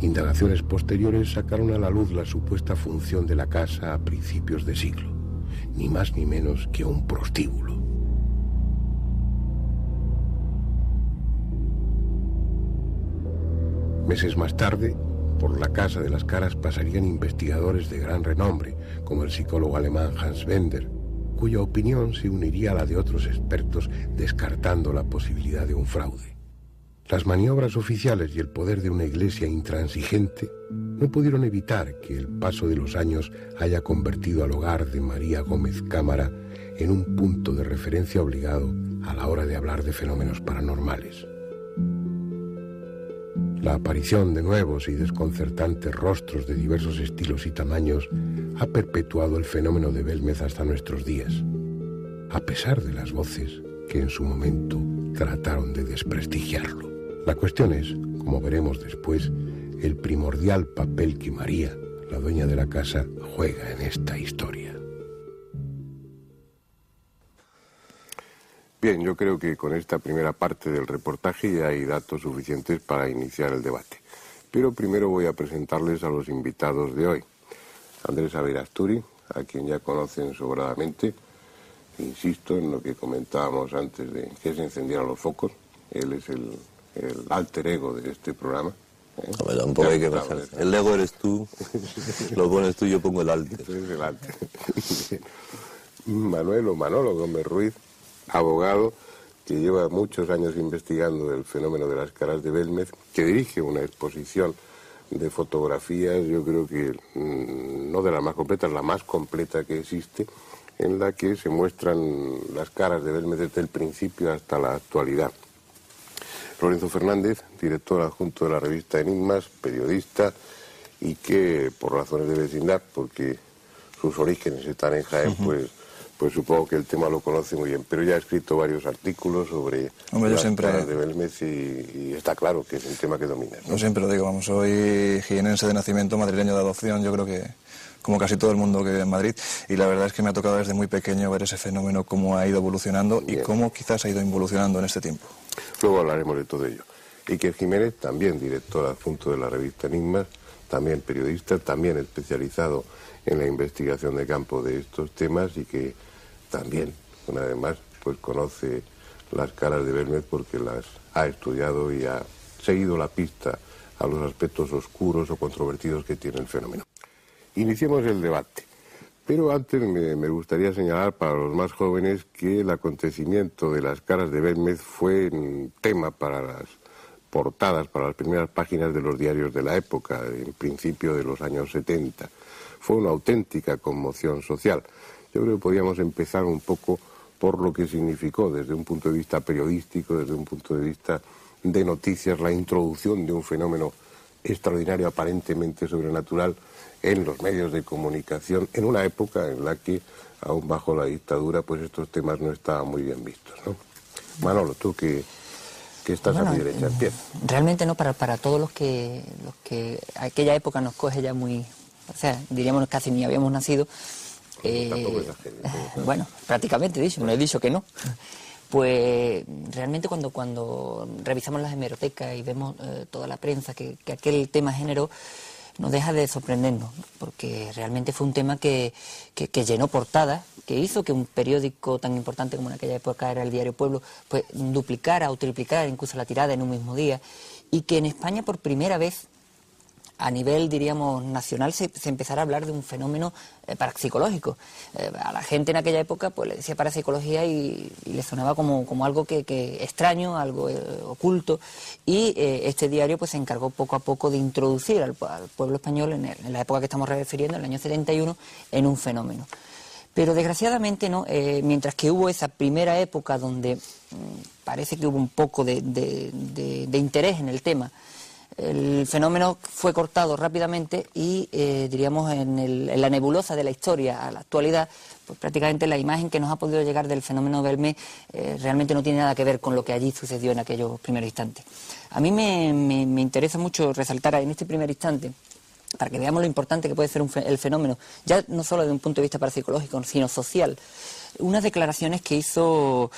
Indagaciones posteriores sacaron a la luz la supuesta función de la casa a principios de siglo, ni más ni menos que un prostíbulo. Meses más tarde, por la Casa de las Caras pasarían investigadores de gran renombre, como el psicólogo alemán Hans Bender, cuya opinión se uniría a la de otros expertos descartando la posibilidad de un fraude. Las maniobras oficiales y el poder de una iglesia intransigente no pudieron evitar que el paso de los años haya convertido al hogar de María Gómez Cámara en un punto de referencia obligado a la hora de hablar de fenómenos paranormales. La aparición de nuevos y desconcertantes rostros de diversos estilos y tamaños ha perpetuado el fenómeno de Belmez hasta nuestros días, a pesar de las voces que en su momento trataron de desprestigiarlo. La cuestión es, como veremos después, el primordial papel que María, la dueña de la casa, juega en esta historia. Bien, yo creo que con esta primera parte del reportaje ya hay datos suficientes para iniciar el debate. Pero primero voy a presentarles a los invitados de hoy. Andrés Averasturi, a quien ya conocen sobradamente. Insisto en lo que comentábamos antes de que se encendieran los focos. Él es el, alter ego de este programa. El ego eres tú, lo pones tú, yo pongo el alter. el alter. Manuel o Gómez Ruiz, abogado que lleva muchos años investigando el fenómeno de las caras de Belmez, que dirige una exposición de fotografías, yo creo que mm, no de la más completa, la más completa que existe, en la que se muestran las caras de Belmez desde el principio hasta la actualidad. Lorenzo Fernández, director adjunto de la revista Enigmas, periodista, y que por razones de vecindad, porque sus orígenes están en Jaén, pues pues supongo que el tema lo conoce muy bien. Pero ya ha escrito varios artículos sobre Hombre, las siempre... de Belmez y, está claro que es un tema que domina. Yo siempre lo digo, vamos, soy jienense de nacimiento, madrileño de adopción, yo creo que como casi todo el mundo que vive en Madrid, y la verdad es que me ha tocado desde muy pequeño ver ese fenómeno, cómo ha ido evolucionando y cómo quizás ha ido evolucionando en este tiempo. Luego hablaremos de todo ello. Iker Jiménez, también director adjunto de la revista Enigmas, también periodista, también especializado en la investigación de campo de estos temas y que también, una vez más, pues conoce las caras de Belmez porque las ha estudiado y ha seguido la pista a los aspectos oscuros o controvertidos que tiene el fenómeno. Iniciemos el debate. Pero antes me, gustaría señalar para los más jóvenes que el acontecimiento de las caras de Belmez fue un tema para las portadas, para las primeras páginas de los diarios de la época, en principio de los años 70. Fue una auténtica conmoción social. Yo creo que podríamos empezar un poco por lo que significó desde un punto de vista periodístico, desde un punto de vista de noticias, la introducción de un fenómeno extraordinario, aparentemente sobrenatural, en los medios de comunicación, en una época en la que, aún bajo la dictadura, pues estos temas no estaban muy bien vistos. ¿no? Manolo, tú que, que estás a mi derecha, empieza. Realmente no, para, para todos los que, los que aquella época nos coge ya muy, o sea, diríamos casi ni habíamos nacido, eh, bueno, prácticamente dicho, no he dicho que no. Pues realmente cuando, cuando revisamos las hemerotecas y vemos eh, toda la prensa que, aquel tema generó, nos deja de sorprendernos, porque realmente fue un tema que, que, llenó portadas, que hizo que un periódico tan importante como en aquella época era el Diario Pueblo, pues duplicara o triplicara incluso la tirada en un mismo día, y que en España por primera vez a nivel, diríamos, nacional se, empezará a hablar de un fenómeno eh, parapsicológico. Eh, a la gente en aquella época pues le decía parapsicología y, le sonaba como, algo que, extraño, algo eh, oculto, y este diario pues se encargó poco a poco de introducir al, pueblo español en, en, la época que estamos refiriendo, en el año 71, en un fenómeno. Pero desgraciadamente, ¿no? mientras que hubo esa primera época donde mm, parece que hubo un poco de interés en el tema, el fenómeno fue cortado rápidamente y, eh, diríamos, en, la nebulosa de la historia a la actualidad, pues prácticamente la imagen que nos ha podido llegar del fenómeno Belmé eh, realmente no tiene nada que ver con lo que allí sucedió en aquellos primeros instantes. A mí me, interesa mucho resaltar en este primer instante para que veamos lo importante que puede ser el fenómeno, ya no solo desde un punto de vista parapsicológico, sino social. Unas declaraciones que hizo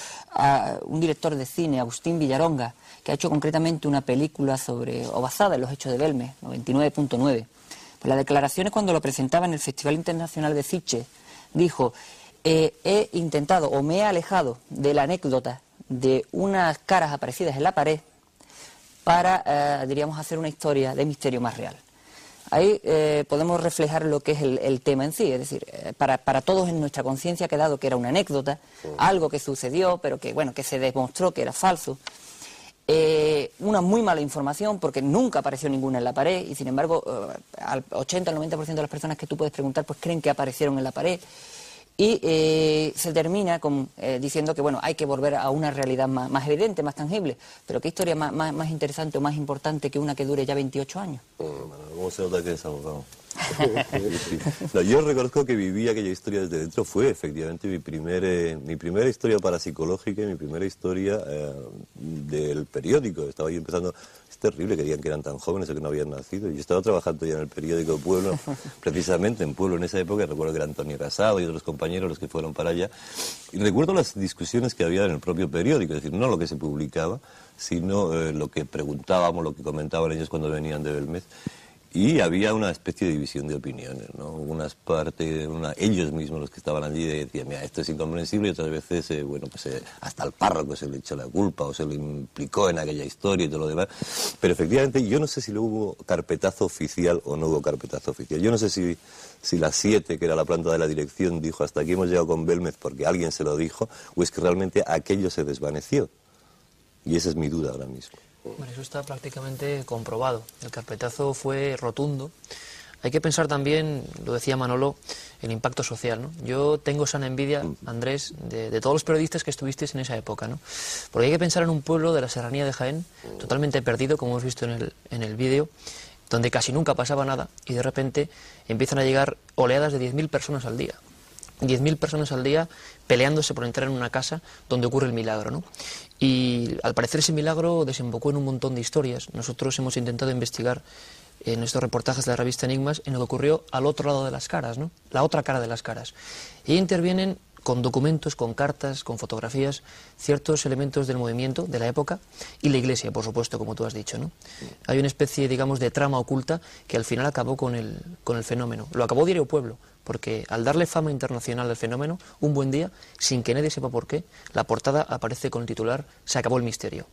un director de cine, Agustín Villaronga, que ha hecho concretamente una película sobre, o basada en los hechos de Belme, 99.9. Pues las declaraciones cuando lo presentaba en el Festival Internacional de Fiche, dijo, eh, he intentado o me he alejado de la anécdota de unas caras aparecidas en la pared para, eh, diríamos, hacer una historia de misterio más real. Ahí eh, podemos reflejar lo que es el, tema en sí, es decir, para, para, todos en nuestra conciencia ha quedado que era una anécdota, algo que sucedió, pero que, bueno, que se demostró que era falso. Eh, una muy mala información porque nunca apareció ninguna en la pared y sin embargo eh, al 80 al 90% de las personas que tú puedes preguntar pues creen que aparecieron en la pared y eh, se termina con, diciendo que bueno hay que volver a una realidad más, evidente, más tangible pero qué historia más, más, interesante o más importante que una que dure ya 28 años ¿Cómo se nota que es yo reconozco que viví aquella historia desde dentro. Fue efectivamente mi, primer, eh, mi primera historia parapsicológica y mi primera historia eh, del periódico. Estaba yo empezando. Es terrible que digan que eran tan jóvenes o que no habían nacido. Yo estaba trabajando ya en el periódico Pueblo, precisamente en Pueblo en esa época. Recuerdo que era Antonio Casado y otros compañeros los que fueron para allá. Y recuerdo las discusiones que había en el propio periódico, es decir, no lo que se publicaba, sino eh, lo que preguntábamos, lo que comentaban ellos cuando venían de Belmez. Y había una especie de división de opiniones, ¿no? Unas partes, una, ellos mismos los que estaban allí decían, mira, esto es incomprensible y otras veces, eh, bueno, pues eh, hasta al párroco se le echó la culpa o se le implicó en aquella historia y todo lo demás. Pero efectivamente yo no sé si hubo carpetazo oficial o no hubo carpetazo oficial. Yo no sé si, si la 7, que era la planta de la dirección, dijo hasta aquí hemos llegado con Belmez porque alguien se lo dijo, o es que realmente aquello se desvaneció. Y esa es mi duda ahora mismo. Bueno, eso está prácticamente comprobado. El carpetazo fue rotundo. Hay que pensar también, lo decía Manolo, el impacto social. ¿no? Yo tengo sana envidia, Andrés, de, todos los periodistas que estuvisteis en esa época. ¿no? Porque hay que pensar en un pueblo de la serranía de Jaén, totalmente perdido, como hemos visto en el, en el vídeo, donde casi nunca pasaba nada y de repente empiezan a llegar oleadas de 10.000 personas al día. 10.000 personas al día peleándose por entrar en una casa donde ocurre el milagro. ¿no? Y al parecer ese milagro desembocó en un montón de historias. Nosotros hemos intentado investigar en estos reportajes de la revista Enigmas en lo que ocurrió al otro lado de las caras, ¿no? la otra cara de las caras. Y intervienen con documentos, con cartas, con fotografías, ciertos elementos del movimiento de la época y la iglesia, por supuesto, como tú has dicho. ¿no? Hay una especie, digamos, de trama oculta que al final acabó con el, con el fenómeno. Lo acabó Diario Pueblo, porque al darle fama internacional al fenómeno, un buen día, sin que nadie sepa por qué, la portada aparece con el titular Se acabó el misterio.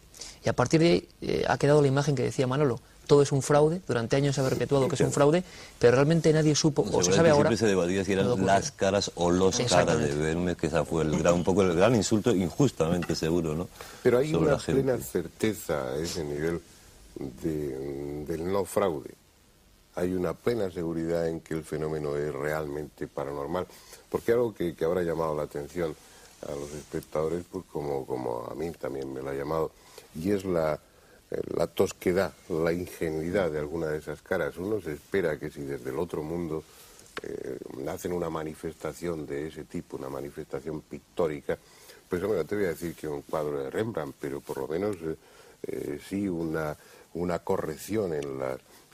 Y a partir de ahí eh, ha quedado la imagen que decía Manolo, todo es un fraude, durante años se ha perpetuado que es un fraude, pero realmente nadie supo, o se sabe ahora... Siempre se debatía si eran las caras o los caras de Belmez, que esa fue el gran, un poco el gran insulto, injustamente seguro, ¿no? Pero hay una plena certeza a ese nivel del no fraude. Hay una plena seguridad en que el fenómeno es realmente paranormal. Porque algo que, que habrá llamado la atención a los espectadores, pues como, como a mí también me lo ha llamado, y es la, la tosquedad, la ingenuidad de alguna de esas caras. Uno se espera que si desde el otro mundo eh, hacen una manifestación de ese tipo, una manifestación pictórica, pues hombre, te voy a decir que un cuadro de Rembrandt, pero por lo menos eh, sí una, una corrección en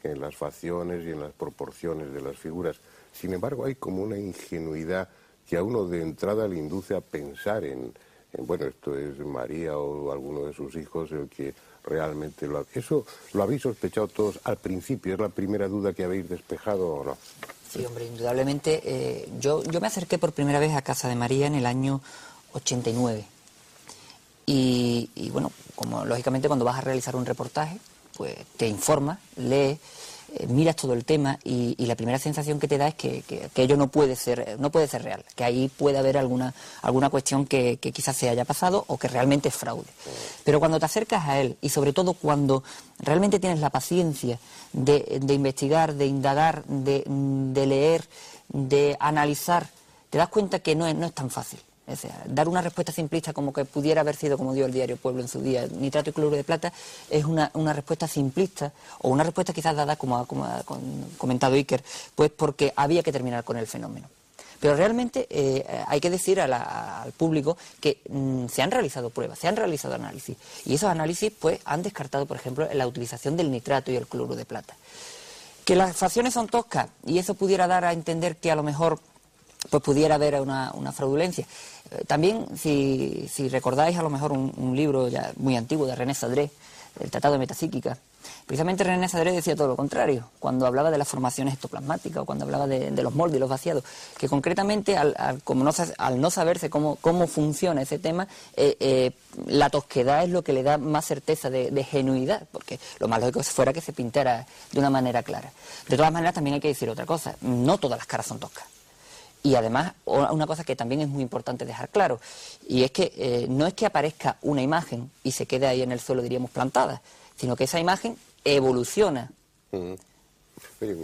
en las facciones y en las proporciones de las figuras. Sin embargo, hay como una ingenuidad que a uno de entrada le induce a pensar en, bueno, esto es María o alguno de sus hijos el que realmente lo ha... ¿Eso lo habéis sospechado todos al principio? ¿Es la primera duda que habéis despejado o no? Sí, hombre, indudablemente. Eh, yo, yo me acerqué por primera vez a Casa de María en el año 89. Y, y bueno, como lógicamente cuando vas a realizar un reportaje, pues te informas, lees, eh, miras todo el tema y, la primera sensación que te da es que, ello no puede ser no puede ser real, que ahí puede haber alguna, alguna cuestión que, quizás se haya pasado o que realmente es fraude. Pero cuando te acercas a él y sobre todo cuando realmente tienes la paciencia de, de investigar, de indagar, de, de leer, de analizar, te das cuenta que no es, no es tan fácil dar una respuesta simplista como que pudiera haber sido como dio el diario Pueblo en su día, nitrato y cloruro de plata, es una, respuesta simplista o una respuesta quizás dada, como ha, comentado Iker, pues porque había que terminar con el fenómeno. Pero realmente eh, hay que decir al público que mm, se han realizado pruebas, se han realizado análisis. Y esos análisis pues, han descartado, por ejemplo, la utilización del nitrato y el cloruro de plata. Que las facciones son toscas y eso pudiera dar a entender que a lo mejor pues pudiera haber una, fraudulencia. También, si, recordáis a lo mejor un, libro ya muy antiguo de René Sadré, el Tratado de Metapsíquica, precisamente René Sadré decía todo lo contrario, cuando hablaba de las formaciones ectoplasmáticas o cuando hablaba de, los moldes y los vaciados, que concretamente al, como no, al no saberse cómo, cómo funciona ese tema, eh, eh, la tosquedad es lo que le da más certeza de, de, genuidad, porque lo más lógico fuera que se pintara de una manera clara. De todas maneras, también hay que decir otra cosa, no todas las caras son toscas. Y además, una cosa que también es muy importante dejar claro, y es que eh, no es que aparezca una imagen y se quede ahí en el suelo, diríamos, plantada, sino que esa imagen evoluciona. Mm. Pues,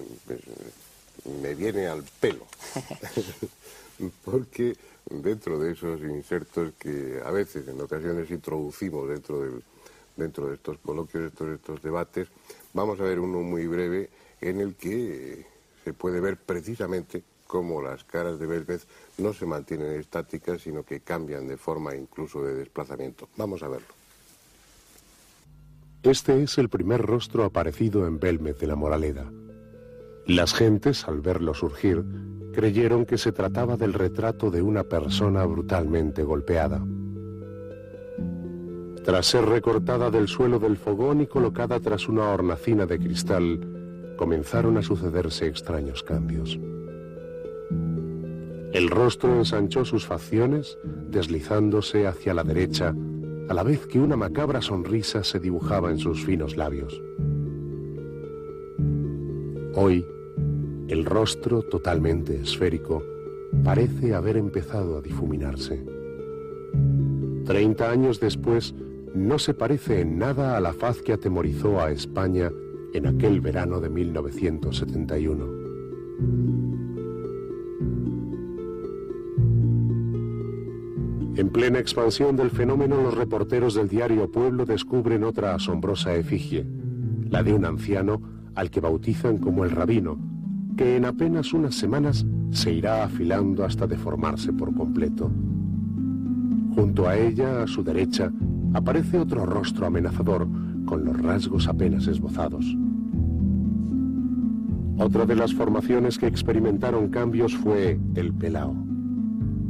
me viene al pelo, porque dentro de esos insertos que a veces, en ocasiones, introducimos dentro, del, dentro de estos coloquios, estos, estos debates, vamos a ver uno muy breve en el que se puede ver precisamente cómo las caras de Belvez no se mantienen estáticas, sino que cambian de forma incluso de desplazamiento. Vamos a verlo. Este es el primer rostro aparecido en Belmez de la Moraleda. Las gentes, al verlo surgir, creyeron que se trataba del retrato de una persona brutalmente golpeada. Tras ser recortada del suelo del fogón y colocada tras una hornacina de cristal, comenzaron a sucederse extraños cambios. El rostro ensanchó sus facciones, deslizándose hacia la derecha, a la vez que una macabra sonrisa se dibujaba en sus finos labios. Hoy, el rostro totalmente esférico parece haber empezado a difuminarse. Treinta años después, no se parece en nada a la faz que atemorizó a España en aquel verano de 1971. En plena expansión del fenómeno, los reporteros del diario Pueblo descubren otra asombrosa efigie, la de un anciano al que bautizan como el rabino, que en apenas unas semanas se irá afilando hasta deformarse por completo. Junto a ella, a su derecha, aparece otro rostro amenazador, con los rasgos apenas esbozados. Otra de las formaciones que experimentaron cambios fue el pelao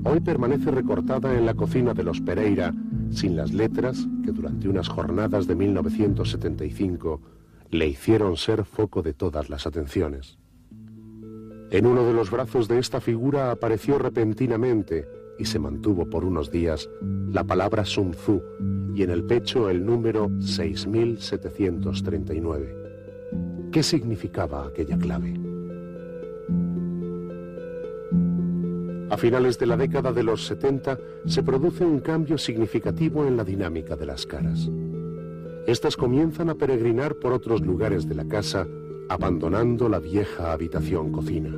hoy permanece recortada en la cocina de los Pereira, sin las letras que durante unas jornadas de 1975 le hicieron ser foco de todas las atenciones. En uno de los brazos de esta figura apareció repentinamente y se mantuvo por unos días la palabra Sun Tzu y en el pecho el número 6739. ¿Qué significaba aquella clave? A finales de la década de los 70 se produce un cambio significativo en la dinámica de las caras. Estas comienzan a peregrinar por otros lugares de la casa, abandonando la vieja habitación cocina.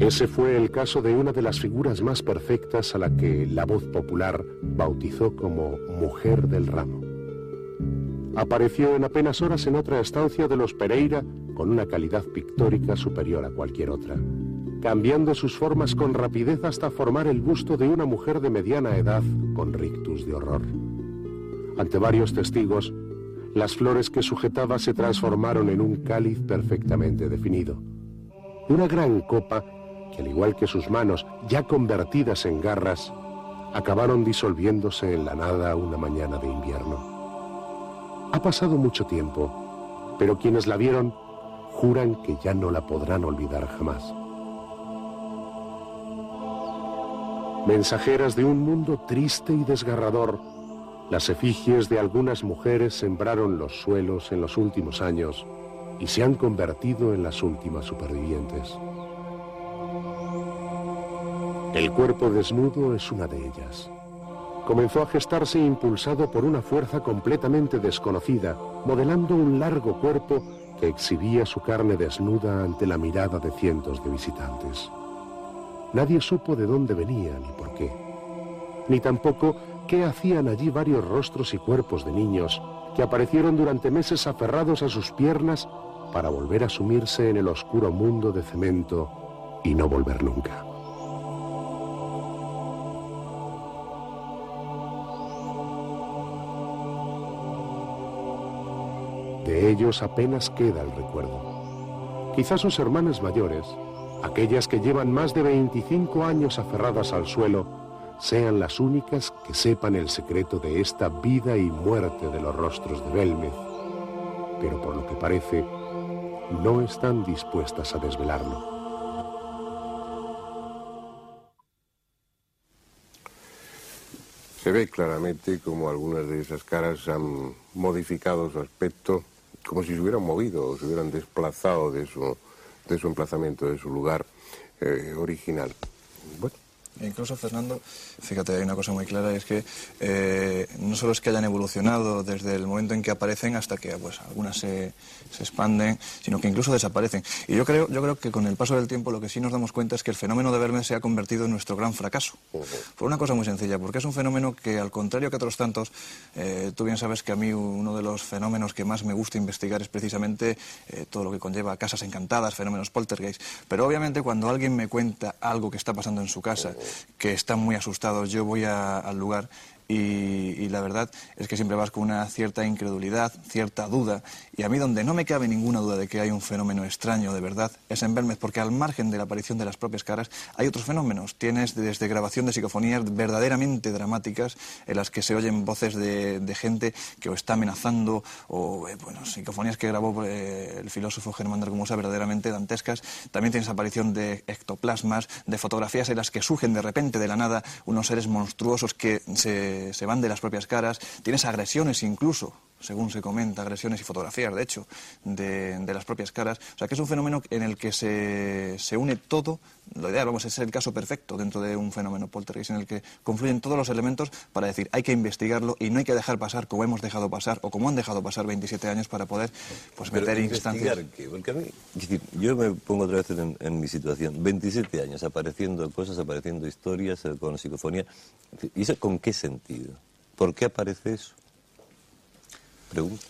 Ese fue el caso de una de las figuras más perfectas a la que la voz popular bautizó como Mujer del Ramo. Apareció en apenas horas en otra estancia de los Pereira con una calidad pictórica superior a cualquier otra, cambiando sus formas con rapidez hasta formar el busto de una mujer de mediana edad con rictus de horror. Ante varios testigos, las flores que sujetaba se transformaron en un cáliz perfectamente definido. Una gran copa que, al igual que sus manos, ya convertidas en garras, acabaron disolviéndose en la nada una mañana de invierno. Ha pasado mucho tiempo, pero quienes la vieron juran que ya no la podrán olvidar jamás. Mensajeras de un mundo triste y desgarrador, las efigies de algunas mujeres sembraron los suelos en los últimos años y se han convertido en las últimas supervivientes. El cuerpo desnudo es una de ellas. Comenzó a gestarse impulsado por una fuerza completamente desconocida, modelando un largo cuerpo que exhibía su carne desnuda ante la mirada de cientos de visitantes. Nadie supo de dónde venía ni por qué, ni tampoco qué hacían allí varios rostros y cuerpos de niños que aparecieron durante meses aferrados a sus piernas para volver a sumirse en el oscuro mundo de cemento y no volver nunca. De ellos apenas queda el recuerdo. Quizás sus hermanas mayores, aquellas que llevan más de 25 años aferradas al suelo, sean las únicas que sepan el secreto de esta vida y muerte de los rostros de Belmez, pero por lo que parece, no están dispuestas a desvelarlo. Se ve claramente como algunas de esas caras han modificado su aspecto, como si se hubieran movido o se hubieran desplazado de su, de su emplazamiento, de su lugar eh, original. Bueno, Incluso, Fernando, fíjate, hay una cosa muy clara, es que eh, no solo es que hayan evolucionado desde el momento en que aparecen hasta que pues, algunas se, se, expanden, sino que incluso desaparecen. Y yo creo, yo creo que con el paso del tiempo lo que sí nos damos cuenta es que el fenómeno de Verme se ha convertido en nuestro gran fracaso. Por una cosa muy sencilla, porque es un fenómeno que, al contrario que otros tantos, eh, tú bien sabes que a mí uno de los fenómenos que más me gusta investigar es precisamente eh, todo lo que conlleva casas encantadas, fenómenos poltergeist. Pero obviamente cuando alguien me cuenta algo que está pasando en su casa, que están muy asustados. Yo voy al lugar y, la verdad es que siempre vas con una cierta incredulidad, cierta duda. Y a mí donde no me cabe ninguna duda de que hay un fenómeno extraño de verdad es en Belmez, porque al margen de la aparición de las propias caras hay otros fenómenos. Tienes desde grabación de psicofonías verdaderamente dramáticas en las que se oyen voces de, gente que o está amenazando o, eh, bueno, psicofonías que grabó eh, el filósofo Germán de Argumosa verdaderamente dantescas. También tienes aparición de ectoplasmas, de fotografías en las que surgen de repente de la nada unos seres monstruosos que se se, van de las propias caras, tienes agresiones incluso, según se comenta, agresiones y fotografías, de hecho, de, las propias caras. O sea, que es un fenómeno en el que se, se une todo, lo ideal, vamos, es el caso perfecto dentro de un fenómeno poltergeist, en el que confluyen todos los elementos para decir, hay que investigarlo y no hay que dejar pasar como hemos dejado pasar o como han dejado pasar 27 años para poder pues, meter instancias. Qué? Porque a mí, yo me pongo otra vez en, en, mi situación, 27 años apareciendo cosas, apareciendo historias eh, con psicofonía. ¿Y eso con qué sentido? ¿Por qué aparece eso? Pregunto.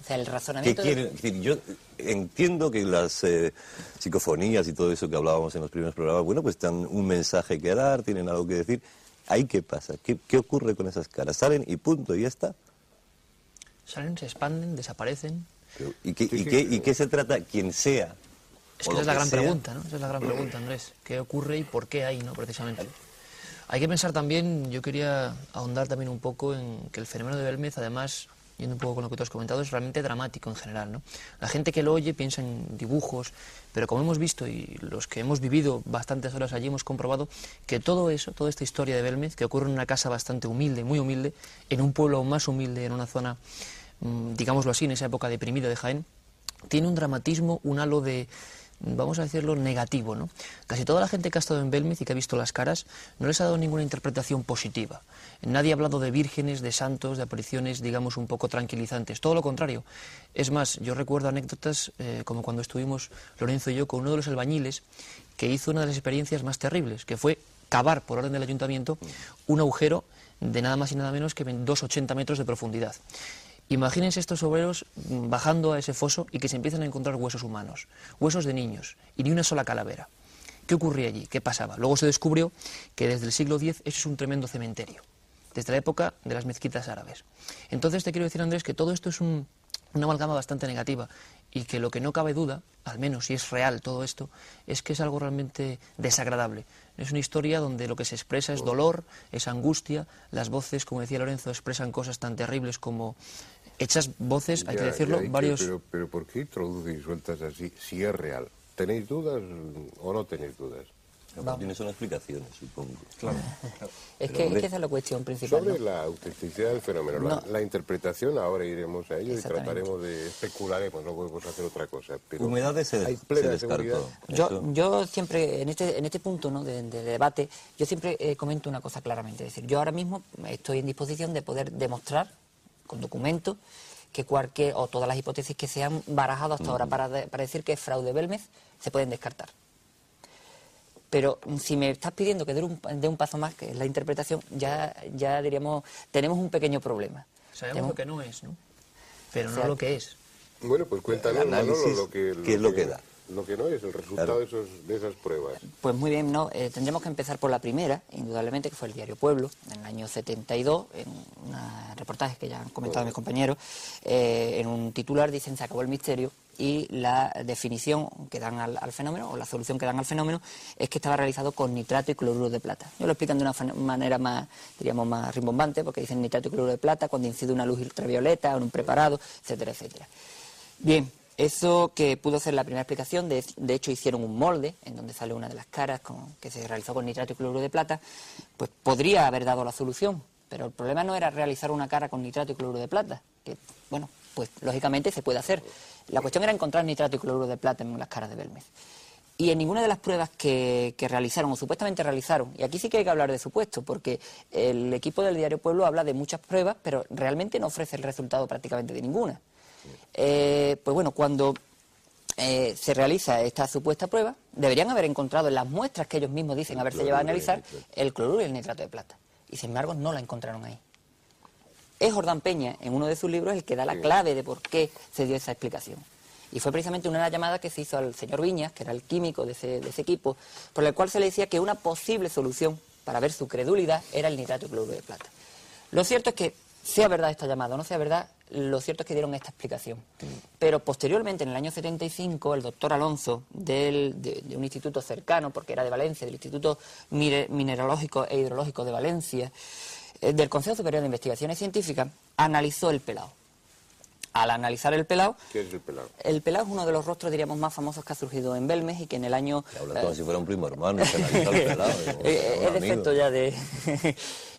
O sea, el razonamiento... ¿Qué decir, yo entiendo que las eh, psicofonías y todo eso que hablábamos en los primeros programas, bueno, pues tienen un mensaje que dar, tienen algo que decir. ¿Ahí qué pasa? ¿Qué, ¿Qué, ocurre con esas caras? ¿Salen y punto y ya está? Salen, se expanden, desaparecen. ¿y, qué, y, qué, ¿Y qué se trata? Quien sea. Es que esa es la gran pregunta, ¿no? Esa es la gran pregunta, Andrés. ¿Qué ocurre y por qué hay, no? Precisamente. Hay que pensar también, yo quería ahondar también un poco en que el fenómeno de Belmez, además, yendo un poco con lo que tú has comentado, es realmente dramático en general. ¿no? La gente que lo oye piensa en dibujos, pero como hemos visto y los que hemos vivido bastantes horas allí hemos comprobado que todo eso, toda esta historia de Belmez, que ocurre en una casa bastante humilde, muy humilde, en un pueblo más humilde, en una zona, mm, digámoslo así, en esa época deprimida de Jaén, tiene un dramatismo, un halo de, vamos a decirlo, negativo. ¿no? Casi toda la gente que ha estado en Belmez y que ha visto las caras no les ha dado ninguna interpretación positiva. Nadie ha hablado de vírgenes, de santos, de apariciones, digamos, un poco tranquilizantes. Todo lo contrario. Es más, yo recuerdo anécdotas eh, como cuando estuvimos Lorenzo y yo con uno de los albañiles que hizo una de las experiencias más terribles, que fue cavar por orden del ayuntamiento un agujero de nada más y nada menos que 2,80 metros de profundidad. Imagínense estos obreros bajando a ese foso y que se empiezan a encontrar huesos humanos, huesos de niños y ni una sola calavera. ¿Qué ocurría allí? ¿Qué pasaba? Luego se descubrió que desde el siglo X eso es un tremendo cementerio, desde la época de las mezquitas árabes. Entonces te quiero decir, Andrés, que todo esto es una amalgama bastante negativa y que lo que no cabe duda, al menos si es real todo esto, es que es algo realmente desagradable. Es una historia donde lo que se expresa es dolor, es angustia, las voces, como decía Lorenzo, expresan cosas tan terribles como hechas voces, hay que decirlo, varios... pero, pero ¿por qué introducís sueltas así si es real? ¿Tenéis dudas o no tenéis dudas? Tienes una explicación, supongo. Claro. es, que, esa es la cuestión principal. Sobre la autenticidad del fenómeno, la, interpretación, ahora iremos a ello y trataremos de especularemos, no podemos hacer otra cosa. Pero Humedades se, hay plena se Yo, yo siempre, en este, en este punto ¿no? de, debate, yo siempre eh, comento una cosa claramente. Es decir, yo ahora mismo estoy en disposición de poder demostrar con documentos que cualquier o todas las hipótesis que se han barajado hasta ahora para, para decir que es fraude Belmez se pueden descartar. Pero si me estás pidiendo que dé un, un paso más, que es la interpretación, ya, ya diríamos, tenemos un pequeño problema. Sabemos lo que no es, ¿no? Pero no lo que es. Bueno, pues cuéntanos, lo que... ¿Qué es lo que da? Lo que no es el resultado de, esos, de, esas pruebas. Pues muy bien, no, eh, tendremos que empezar por la primera, indudablemente, que fue el diario Pueblo, en el año 72, en un reportaje que ya han comentado mis compañeros, eh, en un titular dicen se acabó el misterio y la definición que dan al, fenómeno, o la solución que dan al fenómeno, es que estaba realizado con nitrato y cloruro de plata. Yo lo explican de una manera más, diríamos, más rimbombante, porque dicen nitrato y cloruro de plata cuando incide una luz ultravioleta en un preparado, etcétera, etcétera. Bien, eso que pudo ser la primera explicación, de, hecho hicieron un molde en donde sale una de las caras que se realizó con nitrato y cloruro de plata, pues podría haber dado la solución, pero el problema no era realizar una cara con nitrato y cloruro de plata, que bueno, pues lógicamente se puede hacer. La cuestión era encontrar nitrato y cloruro de plata en las caras de Belmez. Y en ninguna de las pruebas que, que, realizaron o supuestamente realizaron, y aquí sí que hay que hablar de supuesto, porque el equipo del diario Pueblo habla de muchas pruebas, pero realmente no ofrece el resultado prácticamente de ninguna. Eh, pues bueno, cuando eh, se realiza esta supuesta prueba, deberían haber encontrado en las muestras que ellos mismos dicen haberse llevado a analizar el cloruro y el nitrato de plata. Y sin embargo no la encontraron ahí. Es Jordán Peña, en uno de sus libros, el que da la clave de por qué se dio esa explicación. Y fue precisamente una llamada que se hizo al señor Viñas, que era el químico de ese, de ese equipo, por el cual se le decía que una posible solución para ver su credulidad era el nitrato y cloruro de plata. Lo cierto es que, sea verdad esta llamada o no sea verdad, lo cierto es que dieron esta explicación. Pero posteriormente, en el año 75, el doctor Alonso, de, un instituto cercano, porque era de Valencia, del Instituto Mineralógico e Hidrológico de Valencia, eh, del Consejo Superior de Investigaciones Científicas, analizó el pelado. Al analizar el pelado... ¿Qué es el pelado? El pelado es uno de los rostros, diríamos, más famosos que ha surgido en Belmes y que en el año... Habla como si fuera un primo hermano, se analiza el pelado. Eh, es defecto ya de...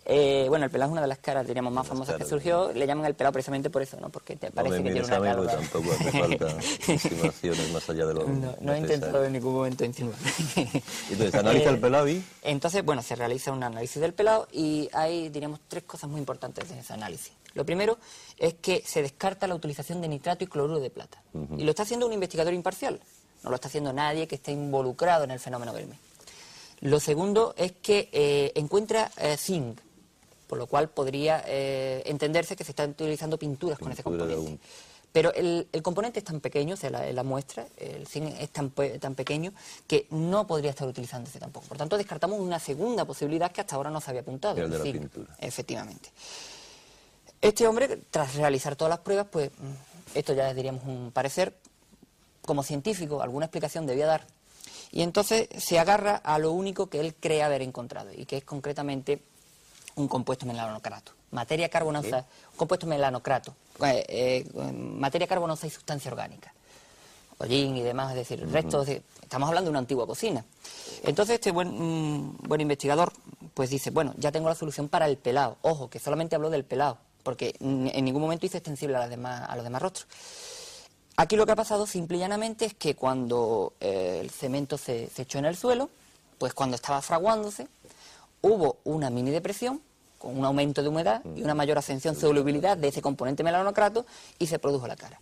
Eh, bueno, el pelado es una de las caras, diríamos, más famosas que surgió. Le llaman el pelado precisamente por eso, ¿no? Porque te parece que tiene una cara. tampoco hace falta insinuaciones más allá de lo No, no he intentado en ningún momento insinuar. Entonces, analiza el pelado y... Entonces, bueno, se realiza un análisis del pelado y hay, diríamos, tres cosas muy importantes en ese análisis. Lo primero es que se descarta la utilización de nitrato y cloruro de plata. Y lo está haciendo un investigador imparcial. No lo está haciendo nadie que esté involucrado en el fenómeno Belme. Lo segundo es que eh, encuentra eh, zinc, por lo cual podría eh, entenderse que se están utilizando pinturas con ese componente. Pero el, componente es tan pequeño, o sea, la, muestra, el zinc es tan, tan pequeño que no podría estar utilizándose tampoco. Por tanto, descartamos una segunda posibilidad que hasta ahora no se había apuntado. El de la pintura. Efectivamente. Este hombre, tras realizar todas las pruebas, pues mm, esto ya diríamos un parecer, como científico, alguna explicación debía dar. Y entonces se agarra a lo único que él cree haber encontrado, y que es concretamente un compuesto melanocrato. Materia carbonosa, un compuesto melanocrato, eh, eh, materia carbonosa y sustancia orgánica. Hollín y demás, es decir, el resto, estamos hablando de una antigua cocina. Entonces este buen, mm, buen investigador pues dice, bueno, ya tengo la solución para el pelado. Ojo, que solamente habló del pelado, porque en ningún momento hizo extensible a, las demás, a los demás rostros. Aquí lo que ha pasado simple y llanamente es que cuando eh, el cemento se, se echó en el suelo, pues cuando estaba fraguándose, hubo una mini depresión con un aumento de humedad y una mayor ascensión solubilidad de ese componente melanocrato y se produjo la cara.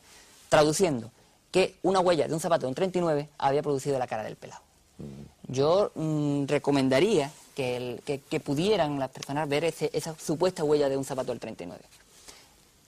Traduciendo, que una huella de un zapato de un 39 había producido la cara del pelado. Yo mm, recomendaría que, el- que- que pudieran las personas ver ese- esa supuesta huella de un zapato del 39.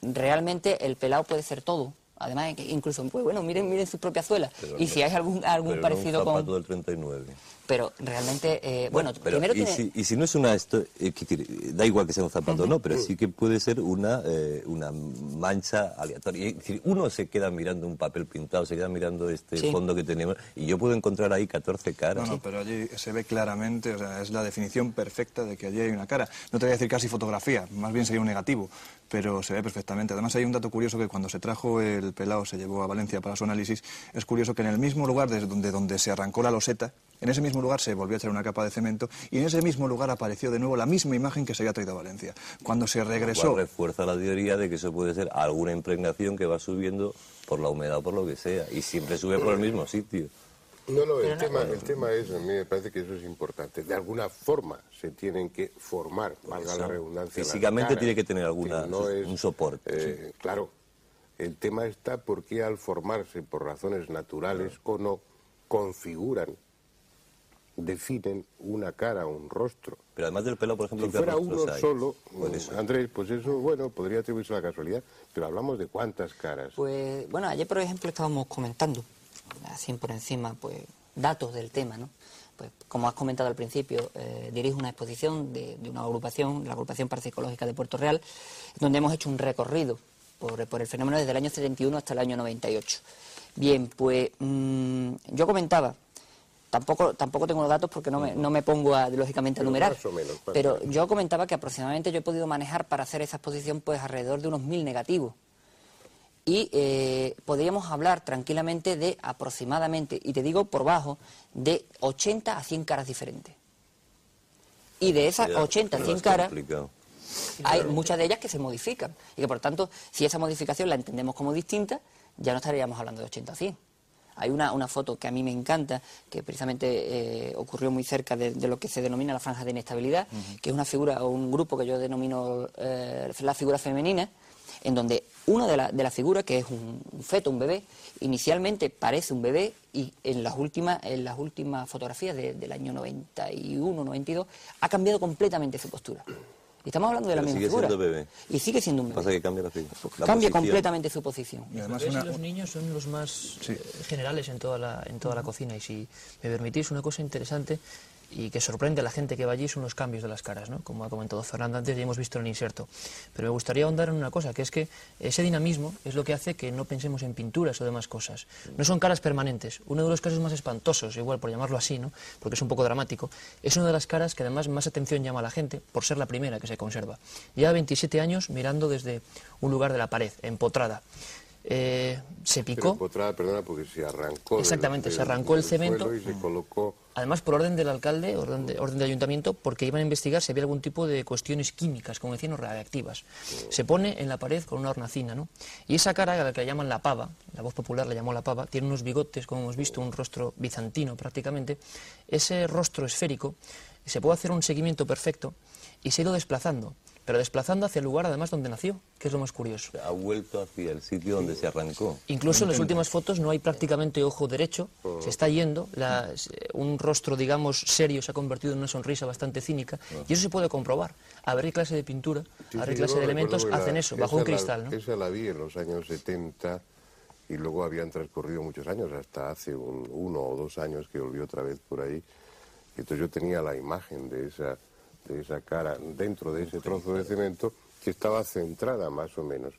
Realmente el pelado puede ser todo. Además, incluso, pues bueno, miren, miren sus propias suelas. Pero y no- si hay algún, algún pero no parecido un zapato con... del 39. Pero realmente, eh, bueno, pero primero y, tiene... si, y si no es una... Esto, eh, decir, da igual que sea un zapato o no, pero sí que puede ser una, eh, una mancha aleatoria. Es decir, uno se queda mirando un papel pintado, se queda mirando este Sí. fondo que tenemos, y yo puedo encontrar ahí 14 caras. No, no, pero allí se ve claramente, o sea, es la definición perfecta de que allí hay una cara. No te voy a decir casi fotografía, más bien sería un negativo, pero se ve perfectamente. Además hay un dato curioso que cuando se trajo el pelado, se llevó a Valencia para su análisis, es curioso que en el mismo lugar desde donde, donde se arrancó la loseta, en ese mismo lugar se volvió a echar una capa de cemento y en ese mismo lugar apareció de nuevo la misma imagen que se había traído a Valencia. Cuando se Lo cual regresó... refuerza la teoría de que eso puede ser alguna impregnación que va subiendo por la humedad o por lo que sea, y siempre sube por el mismo sitio. No, no, el, no- tema, el tema es, a mí me parece que eso es importante. De alguna forma se tienen que formar, valga la redundancia. Físicamente tiene que tener alguna- que no es, un soporte. eh, Claro, el tema está porque al formarse por razones naturales o no, configuran, definen una cara, un rostro. Pero además del pelo, por ejemplo, Si ¿qué fuera uno hay? solo. Andrés, pues eso, bueno, podría atribuirse a la casualidad, pero hablamos de cuántas caras. Pues bueno, ayer por ejemplo estábamos comentando, así por encima, pues datos del tema, ¿no? Pues como has comentado al principio, eh, dirijo una exposición de, de una agrupación, la agrupación parapsicológica de Puerto Real, donde hemos hecho un recorrido por, por el fenómeno desde el año 71 hasta el año 98. Bien, pues mm, yo comentaba, tampoco tampoco tengo los datos porque no me, no me pongo a, lógicamente a Pero numerar, más o menos, más o pero menos. yo comentaba que aproximadamente yo he podido manejar para hacer esa exposición pues alrededor de unos mil negativos y eh, podríamos hablar tranquilamente de aproximadamente, y te digo por bajo, de 80 a 100 caras diferentes. Y de esas Ya, 80 a no 100 es caras, complicado. hay muchas de ellas que se modifican. Y que por tanto, si esa modificación la entendemos como distinta, ya no estaríamos hablando de 80 a 100. Hay una, una foto que a mí me encanta, que precisamente eh, ocurrió muy cerca de, de lo que se denomina la franja de inestabilidad, que es una figura o un grupo que yo denomino eh, la figura femenina, en donde una de las de figuras, que es un, un feto, un bebé, inicialmente parece un bebé y en las últimas, en las últimas fotografías de- del año 91, 92, ha cambiado completamente su postura. Y estamos hablando de la Pero misma sigue figura. siendo bebé. Y sigue siendo un bebé. Pasa que cambia la figura. la Cambia posición. completamente su posición. Los bebés y los niños son los más eh, generales en toda, la, en toda la cocina. Y si me permitís, una cosa interesante y que sorprende a la gente que va allí son los cambios de las caras, ¿no? Como ha comentado Fernando antes, ya hemos visto en el inserto. Pero me gustaría ahondar en una cosa, que es que ese dinamismo es lo que hace que no pensemos en pinturas o demás cosas. No son caras permanentes. Uno de los casos más espantosos, igual por llamarlo así, ¿no? Porque es un poco dramático, es una de las caras que además más atención llama a la gente por ser la primera que se conserva. Lleva 27 años mirando desde un lugar de la pared, empotrada. Eh, se Pero picó. Potrada, perdona, porque se arrancó. del- Exactamente, se del- arrancó el cemento. Y se colocó. Además, por orden del alcalde, orden, de- orden ayuntamiento, porque iban a investigar si había algún tipo de cuestiones químicas, como decían, o radiactivas. Se pone en la pared con una hornacina, ¿no? Y esa cara, a la que la llaman la pava, la voz popular la llamó la pava, tiene unos bigotes, como hemos visto, un rostro bizantino prácticamente. Ese rostro esférico, se puede hacer un seguimiento perfecto y se ha ido desplazando, pero desplazando hacia el lugar además donde nació, que es lo más curioso. Ha vuelto hacia el sitio donde se arrancó. Incluso en las últimas fotos no hay prácticamente ojo derecho, se está yendo, la- un rostro, digamos, serio se ha convertido en una sonrisa bastante cínica, y eso se puede comprobar. A ver qué clase de pintura, Sí, a ver qué clase de elementos la- hacen eso, bajo un la- cristal, ¿no? Esa la vi en los años 70 y luego habían transcurrido muchos años, hasta hace un- uno o dos años que volví otra vez por ahí. Entonces yo tenía la imagen de esa, de esa cara dentro de ese trozo de cemento que estaba centrada más o menos.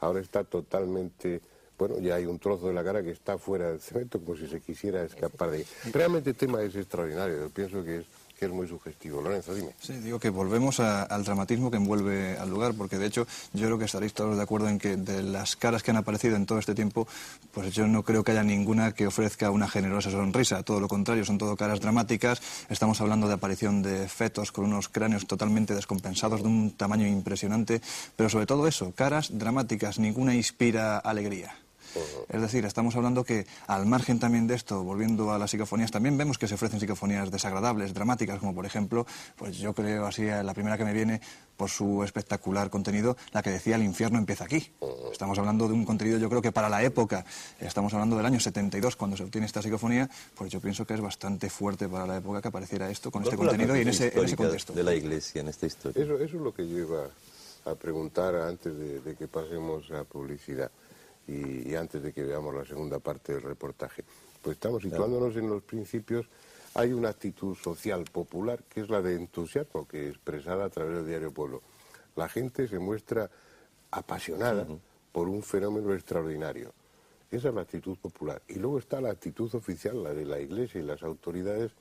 Ahora está totalmente... Bueno, ya hay un trozo de la cara que está fuera del cemento como si se quisiera escapar de ahí. Realmente el tema es extraordinario, yo pienso que es, que es muy sugestivo. Lorenzo, dime. Sí, digo que volvemos a- al dramatismo que envuelve al lugar, porque de hecho yo creo que estaréis todos de acuerdo en que de las caras que han aparecido en todo este tiempo, pues yo no creo que haya ninguna que ofrezca una generosa sonrisa, todo lo contrario, son todo caras dramáticas, estamos hablando de aparición de fetos con unos cráneos totalmente descompensados, de un tamaño impresionante, pero sobre todo eso, caras dramáticas, ninguna inspira alegría. Es decir, estamos hablando que al margen también de esto, volviendo a las psicofonías, también vemos que se ofrecen psicofonías desagradables, dramáticas, como por ejemplo, pues yo creo así, la primera que me viene por su espectacular contenido, la que decía El infierno empieza aquí. Estamos hablando de un contenido, yo creo que para la época, estamos hablando del año 72 cuando se obtiene esta psicofonía, pues yo pienso que es bastante fuerte para la época que apareciera esto con este contenido y en ese, en ese contexto. De la iglesia en esta historia. Eso, eso es lo que yo iba a preguntar antes de, que pasemos a publicidad y, antes de que veamos la segunda parte del reportaje. Pues estamos situándonos en los principios. Hay una actitud social popular que es la de entusiasmo, que expresada a través del diario Pueblo. La gente se muestra apasionada por un fenómeno extraordinario. Esa es la actitud popular. Y luego está la actitud oficial, la de la Iglesia y las autoridades,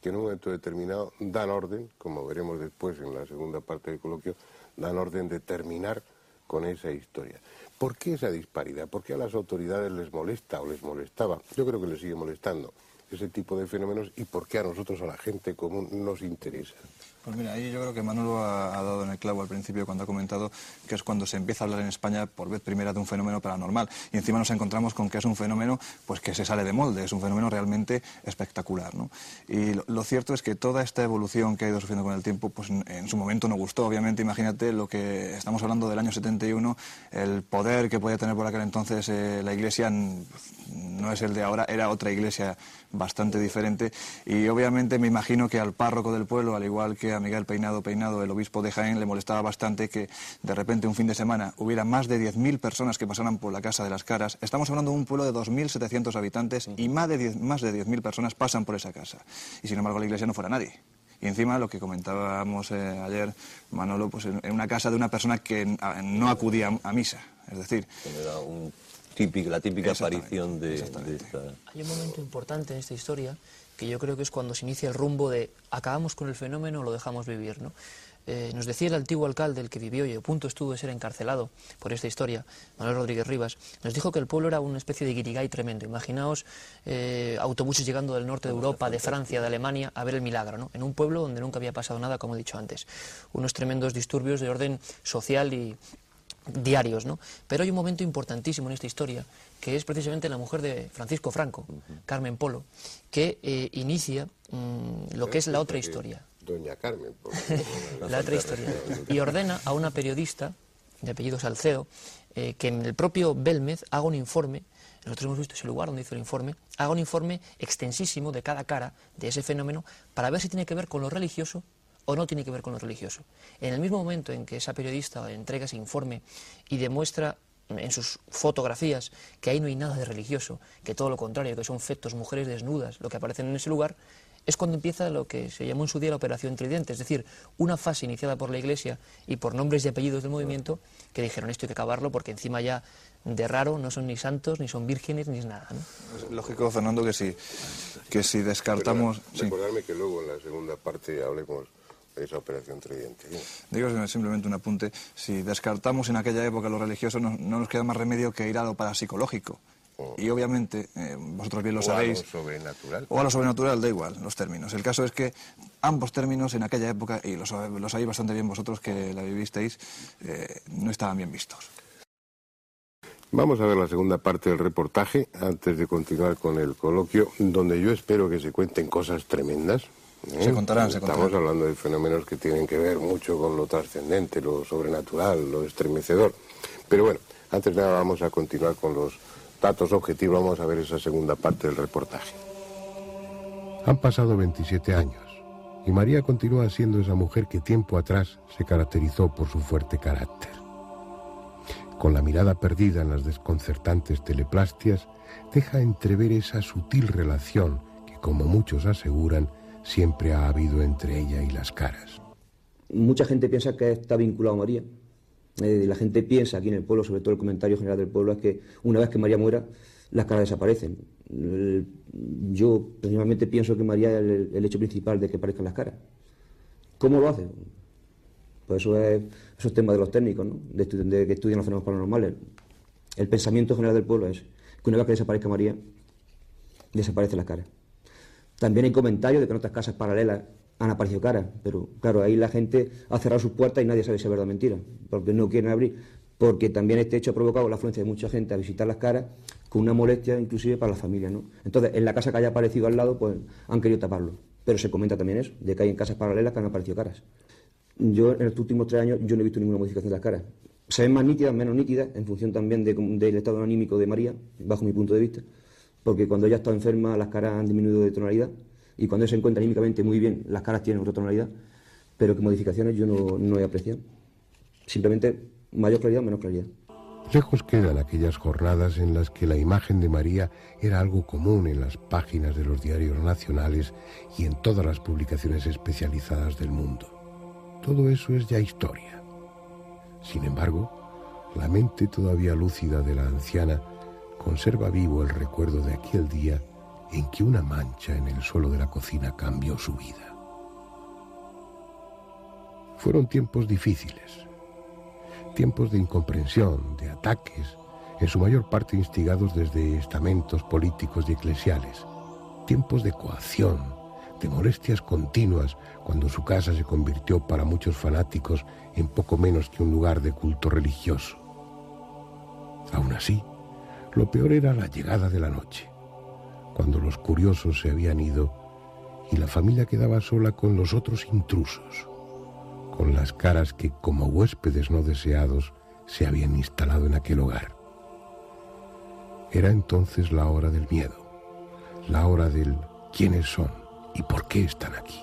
que en un momento determinado dan orden, como veremos después en la segunda parte del coloquio, dan orden de terminar con esa historia. ¿Por qué esa disparidad? ¿Por qué a las autoridades les molesta o les molestaba? Yo creo que les sigue molestando ese tipo de fenómenos y por qué a nosotros, a la gente común, nos interesa. Pues mira, ahí yo creo que Manolo ha, dado en el clavo al principio cuando ha comentado que es cuando se empieza a hablar en España por vez primera de un fenómeno paranormal. Y encima nos encontramos con que es un fenómeno pues que se sale de molde, es un fenómeno realmente espectacular. ¿no? Y lo, cierto es que toda esta evolución que ha ido sufriendo con el tiempo, pues en, su momento no gustó. Obviamente, imagínate lo que estamos hablando del año 71, el poder que podía tener por aquel entonces eh, la Iglesia no es el de ahora, era otra Iglesia bastante diferente. Y obviamente me imagino que al párroco del pueblo, al igual que a Miguel Peinado Peinado, el obispo de Jaén, le molestaba bastante que de repente un fin de semana hubiera más de 10.000 personas que pasaran por la Casa de las Caras. Estamos hablando de un pueblo de 2.700 habitantes y más de 10.000 más de 10 personas pasan por esa casa. Y sin embargo la iglesia no fuera nadie. Y encima lo que comentábamos eh, ayer, Manolo, pues en, una casa de una persona que no acudía a misa. Es decir... Era un la típica aparición de, de esta... Hay un momento importante en esta historia que yo creo que es cuando se inicia el rumbo de acabamos con el fenómeno o lo dejamos vivir. ¿no? Eh, nos decía el antiguo alcalde, el que vivió y a punto estuvo de ser encarcelado por esta historia, Manuel Rodríguez Rivas, nos dijo que el pueblo era una especie de guirigay tremendo. Imaginaos eh, autobuses llegando del norte de Europa, de Francia, de Alemania, a ver el milagro, ¿no? en un pueblo donde nunca había pasado nada, como he dicho antes. Unos tremendos disturbios de orden social y, diarios, ¿no? Pero hay un momento importantísimo en esta historia, que es precisamente la mujer de Francisco Franco, Carmen Polo, que eh, inicia mm, lo que es la otra historia. Doña Carmen Polo. la otra historia. Y ordena a una periodista de apellido Salceo eh, que en el propio Belmez haga un informe nosotros hemos visto ese lugar donde hizo el informe, haga un informe extensísimo de cada cara de ese fenómeno para ver si tiene que ver con lo religioso o no tiene que ver con lo religioso. En el mismo momento en que esa periodista entrega ese informe y demuestra en sus fotografías que ahí no hay nada de religioso, que todo lo contrario, que son fetos, mujeres desnudas, lo que aparecen en ese lugar, es cuando empieza lo que se llamó en su día la Operación Tridente, es decir, una fase iniciada por la Iglesia y por nombres y apellidos del movimiento que dijeron esto hay que acabarlo porque encima ya de raro no son ni santos, ni son vírgenes, ni es nada. Es lógico, Fernando, que si, que si descartamos... recordarme que luego en la segunda parte hablemos esa operación tridente. Digo simplemente un apunte. Si descartamos en aquella época lo religioso, no, nos queda más remedio que ir a lo parapsicológico. Oh. Y obviamente, eh, vosotros bien lo sabéis. O a lo sobrenatural. O a lo sobrenatural, da igual, los términos. El caso es que ambos términos en aquella época, y lo, sabéis bastante bien vosotros que la vivisteis, eh, no estaban bien vistos. Vamos a ver la segunda parte del reportaje antes de continuar con el coloquio, donde yo espero que se cuenten cosas tremendas, se contarán, se Estamos hablando de fenómenos que tienen que ver mucho con lo trascendente, lo sobrenatural, lo estremecedor. Pero bueno, antes de nada vamos a continuar con los datos objetivos, vamos a ver esa segunda parte del reportaje. Han pasado 27 años y María continúa siendo esa mujer que tiempo atrás se caracterizó por su fuerte carácter. Con la mirada perdida en las desconcertantes teleplastias, deja entrever esa sutil relación que, como muchos aseguran, siempre ha habido entre ella y las caras. Mucha gente piensa que está vinculado a María. Eh, la gente piensa aquí en el pueblo, sobre todo el comentario general del pueblo, es que una vez que María muera, las caras desaparecen. yo personalmente pienso que María es el, hecho principal de que aparezcan las caras. ¿Cómo lo hace? Pues eso es, eso tema de los técnicos, ¿no? de, de, que estudian los fenómenos paranormales. El pensamiento general del pueblo es que una vez que desaparezca María, desaparecen las caras. También hay comentarios de que en otras casas paralelas han aparecido caras, pero claro, ahí la gente ha cerrado sus puertas y nadie sabe si es verdad o mentira, porque no quieren abrir porque también este hecho ha provocado la afluencia de mucha gente a visitar las caras con una molestia inclusive para la familia, ¿no? Entonces, en la casa que haya aparecido al lado, pues han querido taparlo. Pero se comenta también eso, de que hay en casas paralelas que han aparecido caras. Yo, en los últimos tres años, yo no he visto ninguna modificación de las caras. Se más nítidas, menos nítidas, en función también del estado anímico de María, bajo mi punto de vista, porque cuando ella está enferma las caras han disminuido de tonalidad y cuando ella se encuentra anímicamente muy bien, las caras tienen otra tonalidad, pero que modificaciones yo no, no he apreciado. Simplemente mayor claridad menos claridad. Lejos quedan aquellas jornadas en las que la imagen de María era algo común en las páginas de los diarios nacionales y en todas las publicaciones especializadas del mundo. Todo eso es ya historia. Sin embargo, la mente todavía lúcida de la anciana conserva vivo el recuerdo de aquel día en que una mancha en el suelo de la cocina cambió su vida. Fueron tiempos difíciles, tiempos de incomprensión, de ataques, en su mayor parte instigados desde estamentos políticos y eclesiales, tiempos de coacción, de molestias continuas, cuando su casa se convirtió para muchos fanáticos en poco menos que un lugar de culto religioso. Aún así, lo peor era la llegada de la noche, cuando los curiosos se habían ido y la familia quedaba sola con los otros intrusos con las caras que, como huéspedes no deseados, se habían instalado en aquel hogar. Era entonces la hora del miedo, la hora del quiénes son y por qué están aquí.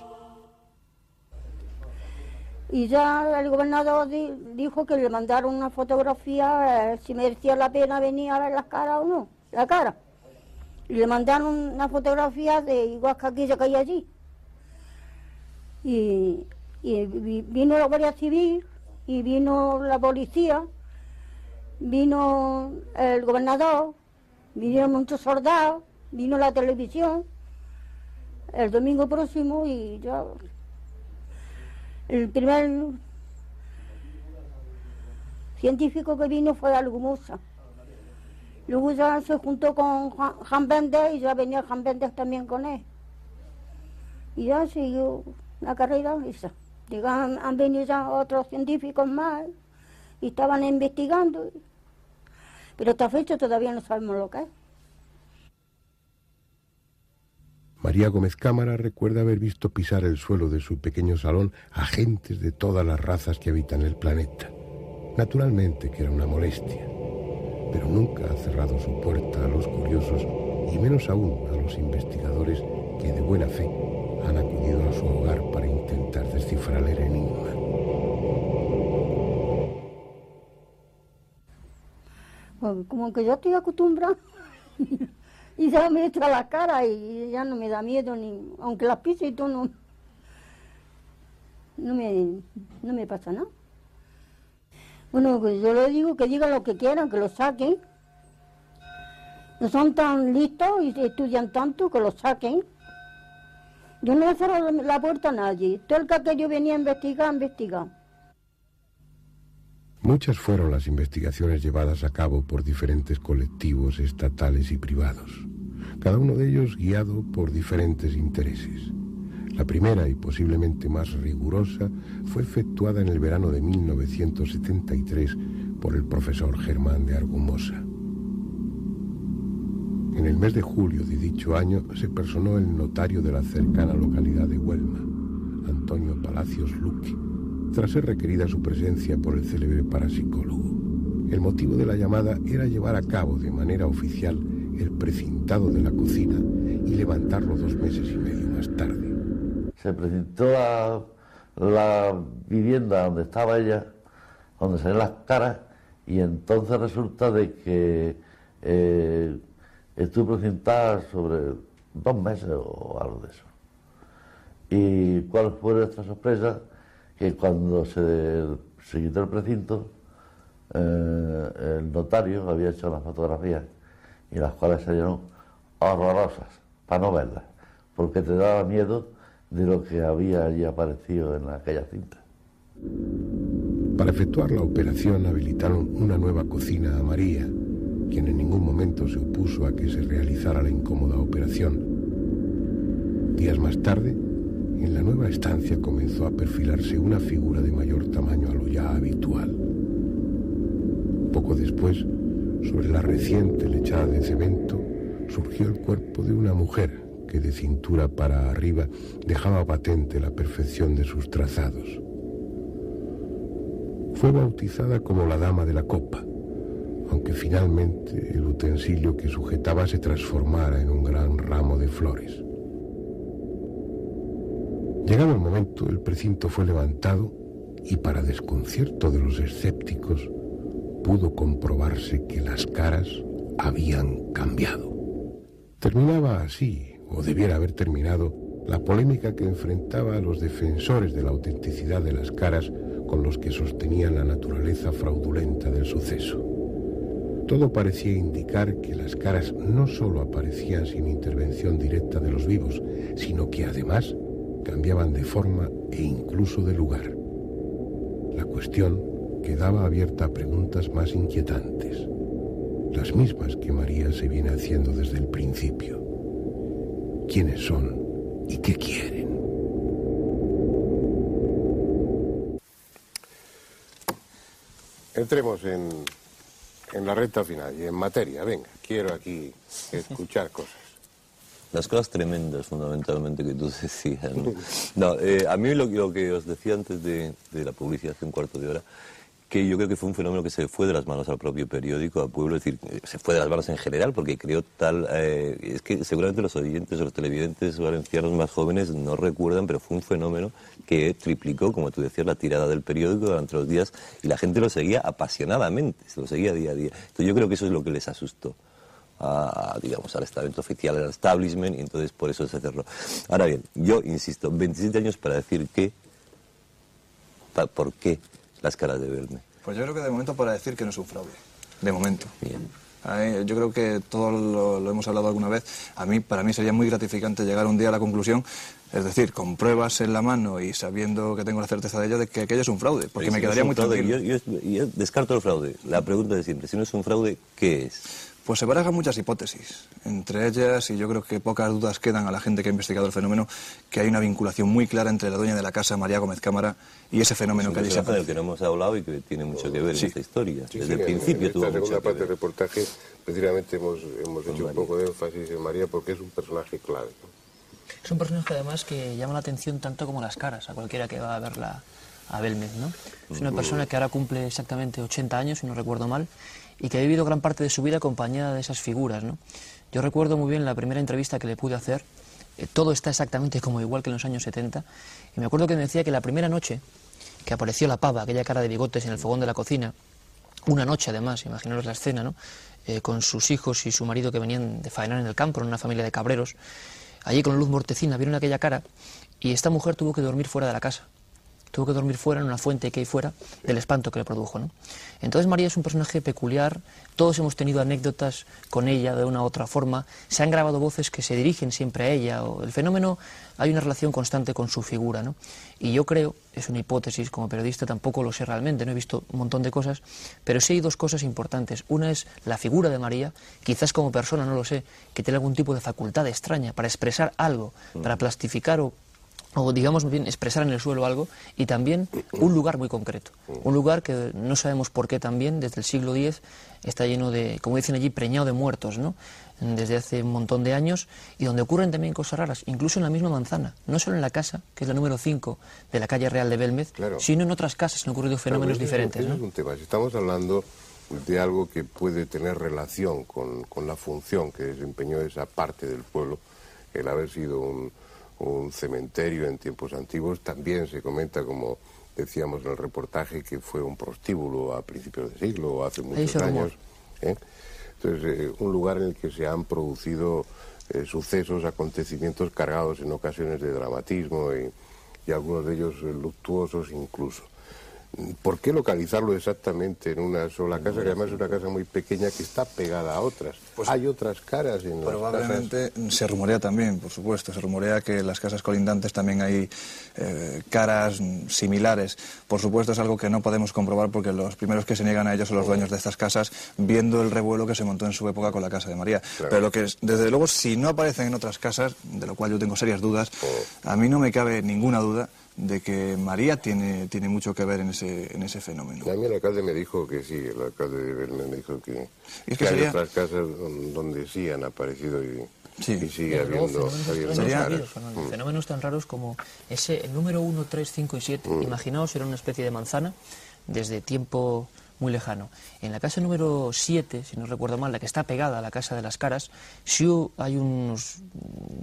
Y ya el gobernador dijo que le mandaron una fotografía, eh, si merecía la pena venir a ver las caras o no, la cara. Y le mandaron una fotografía de igual que aquella que hay allí. Y vino la Guardia Civil y vino la policía, vino el gobernador, vinieron muchos soldados, vino la televisión el domingo próximo y ya el primer científico que vino fue Algumosa. Luego ya se juntó con Juan Bender y ya venía Juan Bender también con él. Y ya siguió la carrera esa. Llegaban, han venido ya otros científicos más y estaban investigando. Pero hasta fecha todavía no sabemos lo que es. María Gómez Cámara recuerda haber visto pisar el suelo de su pequeño salón a gentes de todas las razas que habitan el planeta. Naturalmente que era una molestia, pero nunca ha cerrado su puerta a los curiosos y menos aún a los investigadores que de buena fe han acudido a su hogar para intentar descifrar el enigma. Pues como que yo estoy acostumbrada y ya me echa la cara y ya no me da miedo, ni aunque las pise y todo, no, no, me, no me pasa nada. Bueno, pues yo le digo que digan lo que quieran, que lo saquen. No son tan listos y estudian tanto que lo saquen. Yo no he cerrado la puerta a nadie. Todo el que yo venía a investigar, investigar. Muchas fueron las investigaciones llevadas a cabo por diferentes colectivos estatales y privados, cada uno de ellos guiado por diferentes intereses. La primera y posiblemente más rigurosa fue efectuada en el verano de 1973 por el profesor Germán de Argumosa. En el mes de julio de dicho año se personó el notario de la cercana localidad de Huelma, Antonio Palacios Luque, tras ser requerida su presencia por el célebre parapsicólogo. El motivo de la llamada era llevar a cabo de manera oficial el precintado de la cocina y levantarlo dos meses y medio más tarde. Se precintó la, vivienda donde estaba ella, donde se las caras, y entonces resulta de que eh, Estuve presentada sobre dos meses o algo de eso. ¿Y cuál fue nuestra sorpresa? Que cuando se, se quitó el precinto, eh, el notario había hecho las fotografías y las cuales salieron horrorosas, para no verlas, porque te daba miedo de lo que había allí aparecido en aquella cinta. Para efectuar la operación habilitaron una nueva cocina a María, quien en ningún momento se opuso a que se realizara la incómoda operación. Días más tarde, en la nueva estancia comenzó a perfilarse una figura de mayor tamaño a lo ya habitual. Poco después, sobre la reciente lechada de cemento, surgió el cuerpo de una mujer que de cintura para arriba dejaba patente la perfección de sus trazados. Fue bautizada como la Dama de la Copa, aunque finalmente el utensilio que sujetaba se transformara en un gran ramo de flores. Llegado el momento, el precinto fue levantado y para desconcierto de los escépticos, pudo comprobarse que las caras habían cambiado. Terminaba así, o debiera haber terminado, la polémica que enfrentaba a los defensores de la autenticidad de las caras con los que sostenían la naturaleza fraudulenta del suceso. Todo parecía indicar que las caras no sólo aparecían sin intervención directa de los vivos, sino que además cambiaban de forma e incluso de lugar. La cuestión quedaba abierta a preguntas más inquietantes, las mismas que María se viene haciendo desde el principio. ¿Quiénes son y qué quieren? Entremos en, en la recta final y en materia. Venga, quiero aquí escuchar cosas. Las cosas tremendas, fundamentalmente, que tú decías. ¿no? No, eh, a mí lo, lo que os decía antes de, de la publicidad, hace un cuarto de hora, que yo creo que fue un fenómeno que se fue de las manos al propio periódico, al pueblo, es decir, se fue de las manos en general, porque creó tal... Eh, es que seguramente los oyentes o los televidentes valencianos más jóvenes no recuerdan, pero fue un fenómeno que triplicó, como tú decías, la tirada del periódico durante los días y la gente lo seguía apasionadamente, se lo seguía día a día. Entonces yo creo que eso es lo que les asustó. A, digamos, al estamento oficial, al establishment, y entonces por eso se cerró. Ahora bien, yo insisto, 27 años para decir que, ¿por qué las caras de verme? Pues yo creo que de momento para decir que no es un fraude. De momento. yo creo que todos lo, lo, hemos hablado alguna vez. A mí, para mí sería muy gratificante llegar un día a la conclusión, es decir, con pruebas en la mano y sabiendo que tengo la certeza de ello, de que aquello es un fraude, porque si me no quedaría un muy fraude, tranquilo. Yo, yo- yo descarto el fraude. La pregunta de siempre, si no es un fraude, ¿qué es? Pues se barajan muchas hipótesis, entre ellas, y yo creo que pocas dudas quedan a la gente que ha investigado el fenómeno, que hay una vinculación muy clara entre la dueña de la casa, María Gómez Cámara, y ese fenómeno Es que allí se del que no hemos hablado y que tiene mucho que ver Sí. en esta historia. Sí, Desde sí, el en- principio en tuvo esta segunda parte del reportaje, precisamente hemos, hemos hecho un poco de énfasis en María porque es un personaje clave. ¿no? Es un personaje además que llama la atención tanto como las caras a cualquiera que va a verla a Belmez, ¿no? Es una persona que ahora cumple exactamente 80 años, si no recuerdo mal, y que ha vivido gran parte de su vida acompañada de esas figuras, ¿no? Yo recuerdo muy bien la primera entrevista que le pude hacer, eh, todo está exactamente como igual que en los años 70, y me acuerdo que me decía que la primera noche que apareció la pava, aquella cara de bigotes en el fogón de la cocina, una noche además, imaginaros la escena, ¿no? Eh, con sus hijos y su marido que venían de faenar en el campo, en una familia de cabreros, allí con luz mortecina, vieron aquella cara y esta mujer tuvo que dormir fuera de la casa. Tuvo que dormir fuera en una fuente que hay fuera del espanto que le produjo. ¿no? Entonces María es un personaje peculiar, todos hemos tenido anécdotas con ella de una u otra forma, se han grabado voces que se dirigen siempre a ella, o el fenómeno, hay una relación constante con su figura. ¿no? Y yo creo, es una hipótesis, como periodista tampoco lo sé realmente, no he visto un montón de cosas, pero sí hay dos cosas importantes. Una es la figura de María, quizás como persona, no lo sé, que tiene algún tipo de facultad extraña para expresar algo, para plastificar o o digamos bien expresar en el suelo algo y también un lugar muy concreto un lugar que no sabemos por qué también desde el siglo X está lleno de como dicen allí preñado de muertos no desde hace un montón de años y donde ocurren también cosas raras incluso en la misma manzana no solo en la casa que es la número 5 de la calle Real de Belmez sino en otras casas han ocurrido fenómenos Claro, ese es- diferentes ¿no? es un tema. Si estamos hablando de algo que puede tener relación con, con la función que desempeñó esa parte del pueblo, el haber sido un, un cementerio en tiempos antiguos, también se comenta, como decíamos en el reportaje, que fue un prostíbulo a principios de siglo o hace muchos años. ¿eh? Entonces, eh, un lugar en el que se han producido eh, sucesos, acontecimientos cargados en ocasiones de dramatismo y, y algunos de ellos luctuosos incluso. ¿Por qué localizarlo exactamente en una sola casa, que además es una casa muy pequeña que está pegada a otras? hay otras caras en las Probablemente se rumorea también, por supuesto, se rumorea que en las casas colindantes también hay eh, caras similares. Por supuesto es algo que no podemos comprobar porque los primeros que se niegan a ellos son los dueños de estas casas, viendo el revuelo que se montó en su época con la casa de María. Pero lo que es, desde luego, si no aparecen en otras casas, de lo cual yo tengo serias dudas, a mí no me cabe ninguna duda de que María tiene, tiene mucho que ver en ese, en ese fenómeno. A mí el alcalde me dijo que sí, el alcalde de Belmez me dijo que, que, hay otras casas donde sí han aparecido y, sigue habiendo, fenómenos, mm. fenómenos tan raros como ese, el número 1, 3, 5 y 7. Mm. Imaginaos, era una especie de manzana desde tiempo muy lejano. En la casa número 7, si no recuerdo mal, la que está pegada a la Casa de las Caras, hay unos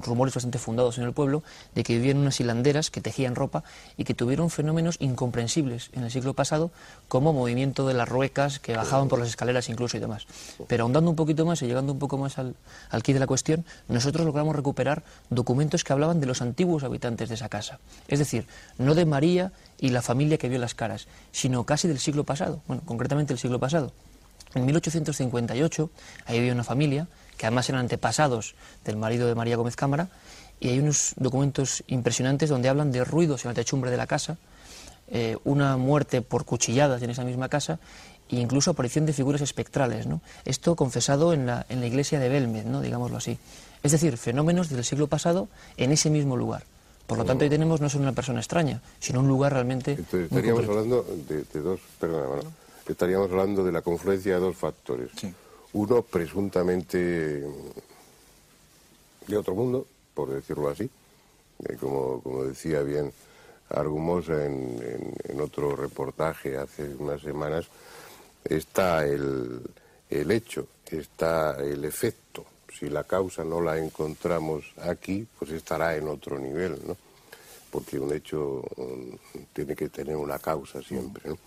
rumores bastante fundados en el pueblo de que vivían unas hilanderas que tejían ropa y que tuvieron fenómenos incomprensibles en el siglo pasado, como movimiento de las ruecas que bajaban por las escaleras incluso y demás. Pero ahondando un poquito más y llegando un poco más al, al de la cuestión, nosotros logramos recuperar documentos que hablaban de los antiguos habitantes de esa casa. Es decir, no de María y la familia que vio las caras, sino casi del siglo pasado, bueno, concretamente el siglo pasado. En 1858, ahí había una familia, que además eran antepasados del marido de María Gómez Cámara, y hay unos documentos impresionantes donde hablan de ruidos en la techumbre de la casa, eh, una muerte por cuchilladas en esa misma casa e incluso aparición de figuras espectrales. ¿no? Esto confesado en la, en la iglesia de Belmed, ¿no? digámoslo así. Es decir, fenómenos del siglo pasado en ese mismo lugar. Por lo tanto, ahí tenemos no solo una persona extraña, sino un lugar realmente. estaríamos hablando de, dos. Perdona, estaríamos hablando de la confluencia de dos factores. Uno, presuntamente de otro mundo, por decirlo así, eh, como, como decía bien Argumosa en, en, otro reportaje hace unas semanas, está el, el hecho, está el efecto si la causa no la encontramos aquí, pues estará en otro nivel, ¿no? Porque un hecho mm, tiene que tener una causa siempre, ¿no?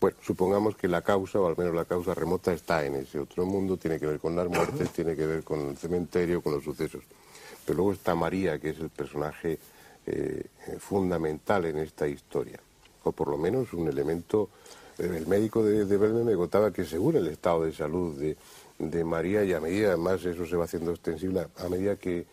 Bueno, supongamos que la causa, o al menos la causa remota, está en ese otro mundo, tiene que ver con las muertes, tiene que ver con el cementerio, con los sucesos. Pero luego está María, que es el personaje eh, fundamental en esta historia, o por lo menos un elemento. Eh, el médico de, de me contaba que según el estado de salud de, de María y a medida, además eso se va haciendo extensible, a medida que,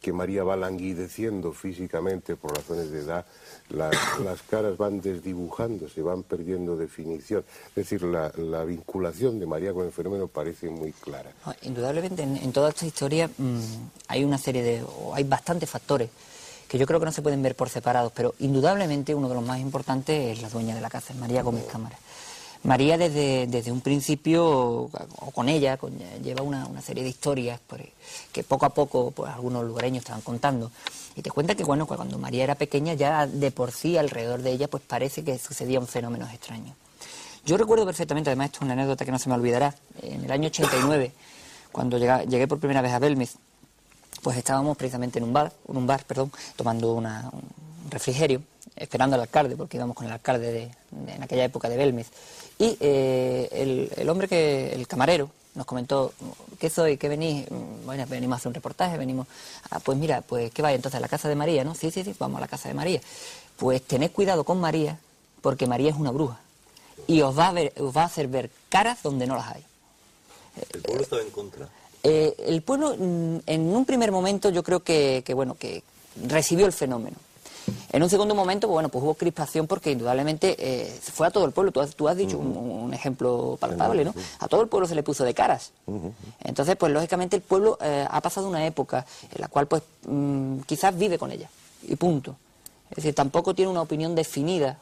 que María va languideciendo físicamente por razones de edad, las, caras van desdibujando, se van perdiendo definición. Es decir, la, vinculación de María con el fenómeno parece muy clara. indudablemente, en, toda esta historia mm, hay una serie de, o hay bastantes factores que yo creo que no se pueden ver por separados, pero indudablemente uno de los más importantes es la dueña de la casa, María Gómez Cámara. María desde, desde un principio, o con ella, lleva una, serie de historias pues, que poco a poco pues, algunos lugareños estaban contando. Y te cuenta que bueno, cuando María era pequeña ya de por sí alrededor de ella pues parece que sucedían fenómenos extraños. Yo recuerdo perfectamente, además esto es una anécdota que no se me olvidará, en el año 89, cuando llegué, por primera vez a Belmez, pues estábamos precisamente en un bar, en un bar, perdón, tomando un refrigerio, esperando al alcalde, porque íbamos con el alcalde de, en aquella época de Belmez. Y eh, el, hombre que, el camarero, nos comentó, ¿qué soy? ¿Qué venís? Bueno, venimos a hacer un reportaje, venimos... Ah, pues mira, pues ¿qué vaya entonces a la casa de María, no? Sí, sí, sí, vamos a la casa de María. Pues tened cuidado con María, porque María es una bruja. Y os va a, ver, os va a hacer ver caras donde no las hay. ¿El pueblo estaba en contra? Eh, el pueblo, mm, en un primer momento, yo creo que, que bueno, que recibió el fenómeno. En un segundo momento, bueno, pues hubo crispación porque indudablemente eh, fue a todo el pueblo. Tú has, dicho un, ejemplo palpable, ¿no? A todo el pueblo se le puso de caras. Entonces, pues lógicamente el pueblo eh, ha pasado una época en la cual, pues, mm, quizás vive con ella. Y punto. Es decir, tampoco tiene una opinión definida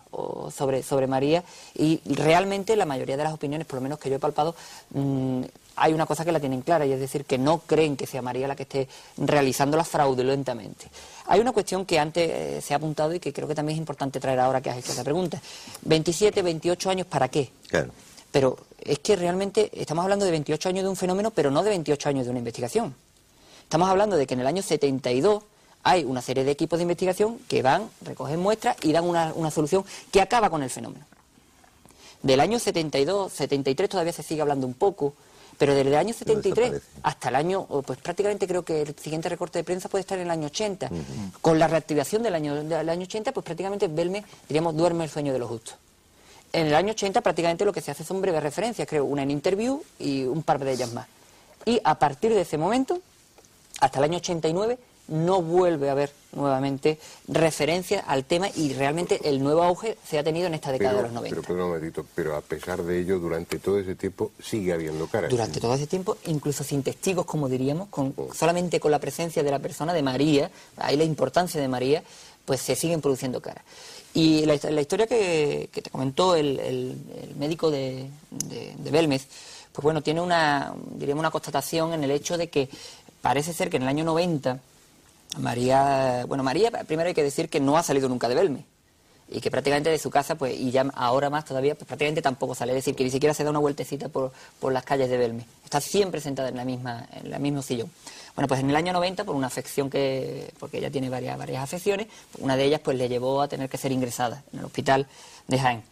sobre, sobre María y realmente la mayoría de las opiniones, por lo menos que yo he palpado, mm, hay una cosa que la tienen clara y es decir, que no creen que sea María la que esté realizándola fraudulentamente. Hay una cuestión que antes eh, se ha apuntado y que creo que también es importante traer ahora que has hecho esa pregunta. 27, 28 años, ¿para qué? Claro. Pero es que realmente estamos hablando de 28 años de un fenómeno, pero no de 28 años de una investigación. Estamos hablando de que en el año 72 hay una serie de equipos de investigación que van, recogen muestras y dan una, una solución que acaba con el fenómeno. Del año 72, 73 todavía se sigue hablando un poco, pero desde el año 73 hasta el año, pues prácticamente creo que el siguiente recorte de prensa puede estar en el año 80. Con la reactivación del año, del año 80, pues prácticamente Belme, diríamos, duerme el sueño de los justos. En el año 80 prácticamente lo que se hace son breves referencias, creo, una en interview y un par de ellas más. Y a partir de ese momento, hasta el año 89, no vuelve a haber nuevamente referencia al tema y realmente el nuevo auge se ha tenido en esta década de los 90. Pero, pero a pesar de ello, durante todo ese tiempo sigue habiendo caras. Durante todo ese tiempo, incluso sin testigos, como diríamos, con, oh. solamente con la presencia de la persona, de María, ahí la importancia de María, pues se siguen produciendo caras. Y la, historia que, te comentó el, médico de, de, Belmez, pues bueno, tiene una, diríamos, una constatación en el hecho de que parece ser que en el año 90 María, bueno, María, primero hay que decir que no ha salido nunca de Belme y que prácticamente de su casa, pues, y ya ahora más todavía, pues prácticamente tampoco sale, es decir, que ni siquiera se da una vueltecita por, por las calles de Belme. Está siempre sentada en la misma, en el mismo sillón. Bueno, pues en el año 90, por una afección que, porque ella tiene varias, varias afecciones, una de ellas pues le llevó a tener que ser ingresada en el hospital de Jaén.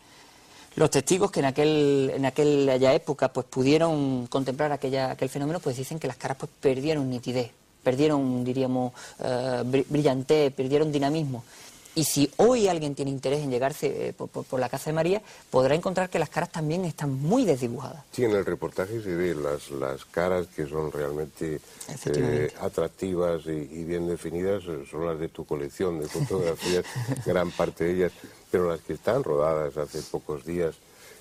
Los testigos que en aquel, en aquella época pues pudieron contemplar aquella, aquel fenómeno, pues dicen que las caras pues perdieron nitidez, perdieron, diríamos, eh, brillante, perdieron dinamismo. Y si hoy alguien tiene interés en llegarse eh, por, la Casa de María, podrá encontrar que las caras también están muy desdibujadas. Sí, en el reportaje se ven las, las caras que son realmente eh, atractivas y, bien definidas, son las de tu colección de fotografías, gran parte de ellas, pero las que están rodadas hace pocos días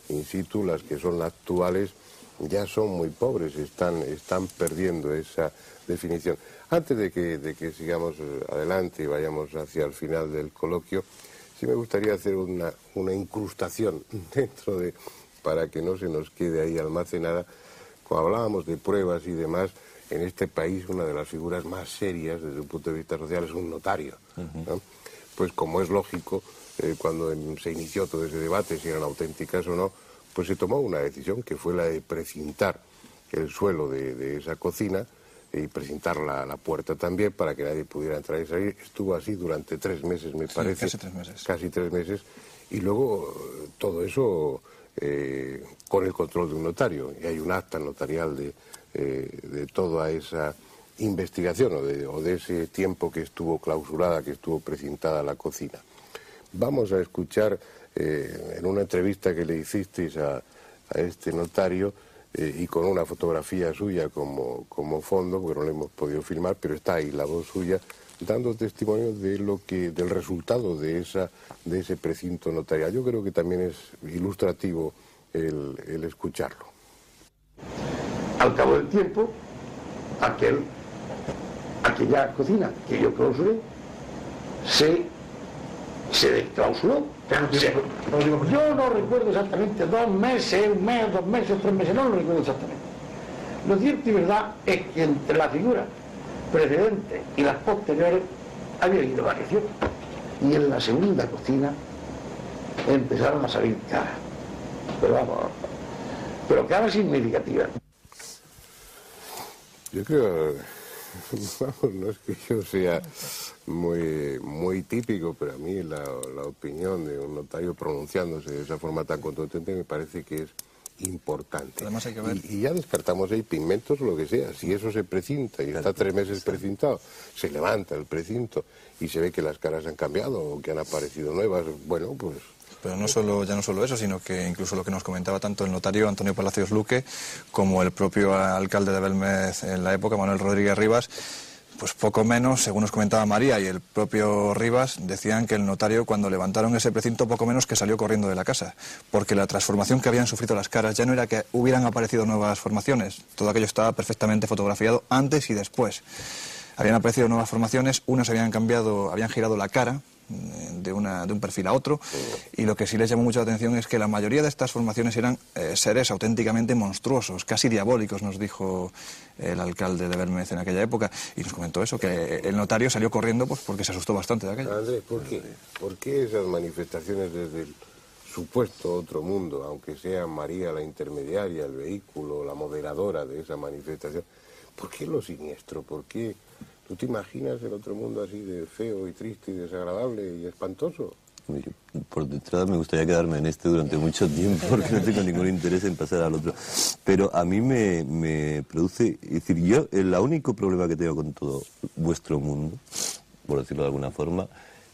in situ, las que son actuales, ya son muy pobres, están, están perdiendo esa definición. Antes de que, de que sigamos eh, adelante y vayamos hacia el final del coloquio, sí me gustaría hacer una, una incrustación dentro de, para que no se nos quede ahí almacenada. Cuando hablábamos de pruebas y demás, en este país una de las figuras más serias desde un punto de vista social es un notario. Pues como es lógico, eh, cuando se inició todo ese debate, si eran auténticas o no, pues se tomó una decisión que fue la de precintar el suelo de, de esa cocina y presentar la, la, puerta también para que nadie pudiera entrar y salir. Estuvo así durante tres meses, me parece. Casi tres meses. Casi tres meses. Y luego todo eso eh, con el control de un notario. Y hay un acta notarial de, eh, de toda esa investigación o de, o de, ese tiempo que estuvo clausurada, que estuvo precintada la cocina. Vamos a escuchar eh, en una entrevista que le hicisteis a, a este notario eh, y con una fotografía suya como, como fondo, porque no le hemos podido filmar, pero está ahí la voz suya, dando testimonio de lo que, del resultado de, esa, de ese precinto notarial. Yo creo que también es ilustrativo el, el escucharlo. Al cabo del tiempo, aquel, aquella cocina que yo clausuré se, se desclausuró yo no recuerdo exactamente, dos meses, un mes, dos meses, tres meses, no lo recuerdo exactamente. Lo cierto y verdad es que entre la figura precedente y las posteriores había habido variación. Y en la segunda cocina empezaron a salir caras. Pero vamos, pero caras significativas. Yo creo, vamos, no es que yo sea muy, muy típico, pero a mí la, la, opinión de un notario pronunciándose de esa forma tan contundente me parece que es importante. Además hay que ver. Y, ya descartamos ahí pigmentos o lo que sea. Si eso se precinta y está tres meses precintado, se levanta el precinto y se ve que las caras han cambiado o que han aparecido nuevas, bueno, pues pero no solo, ya no solo eso, sino que incluso lo que nos comentaba tanto el notario Antonio Palacios Luque como el propio alcalde de Belmez en la época, Manuel Rodríguez Rivas, pues poco menos, según nos comentaba María y el propio Rivas, decían que el notario cuando levantaron ese precinto poco menos que salió corriendo de la casa, porque la transformación que habían sufrido las caras ya no era que hubieran aparecido nuevas formaciones, todo aquello estaba perfectamente fotografiado antes y después. Habían aparecido nuevas formaciones, unas habían cambiado, habían girado la cara, de, una, de un perfil a otro. Y lo que sí les llamó mucho la atención es que la mayoría de estas formaciones eran eh, seres auténticamente monstruosos, casi diabólicos, nos dijo el alcalde de Bermez en aquella época. Y nos comentó eso, que el notario salió corriendo pues, porque se asustó bastante de aquello. Andrés, ¿por qué? ¿por qué esas manifestaciones desde el supuesto otro mundo, aunque sea María la intermediaria, el vehículo, la moderadora de esa manifestación? ¿Por qué lo siniestro? ¿Por qué ¿Tú te imaginas el otro mundo así de feo y triste y desagradable y espantoso? Por detrás me gustaría quedarme en este durante mucho tiempo porque no tengo ningún interés en pasar al otro. Pero a mí me, produce, es decir, yo el único problema que tengo con todo vuestro mundo, por decirlo de alguna forma,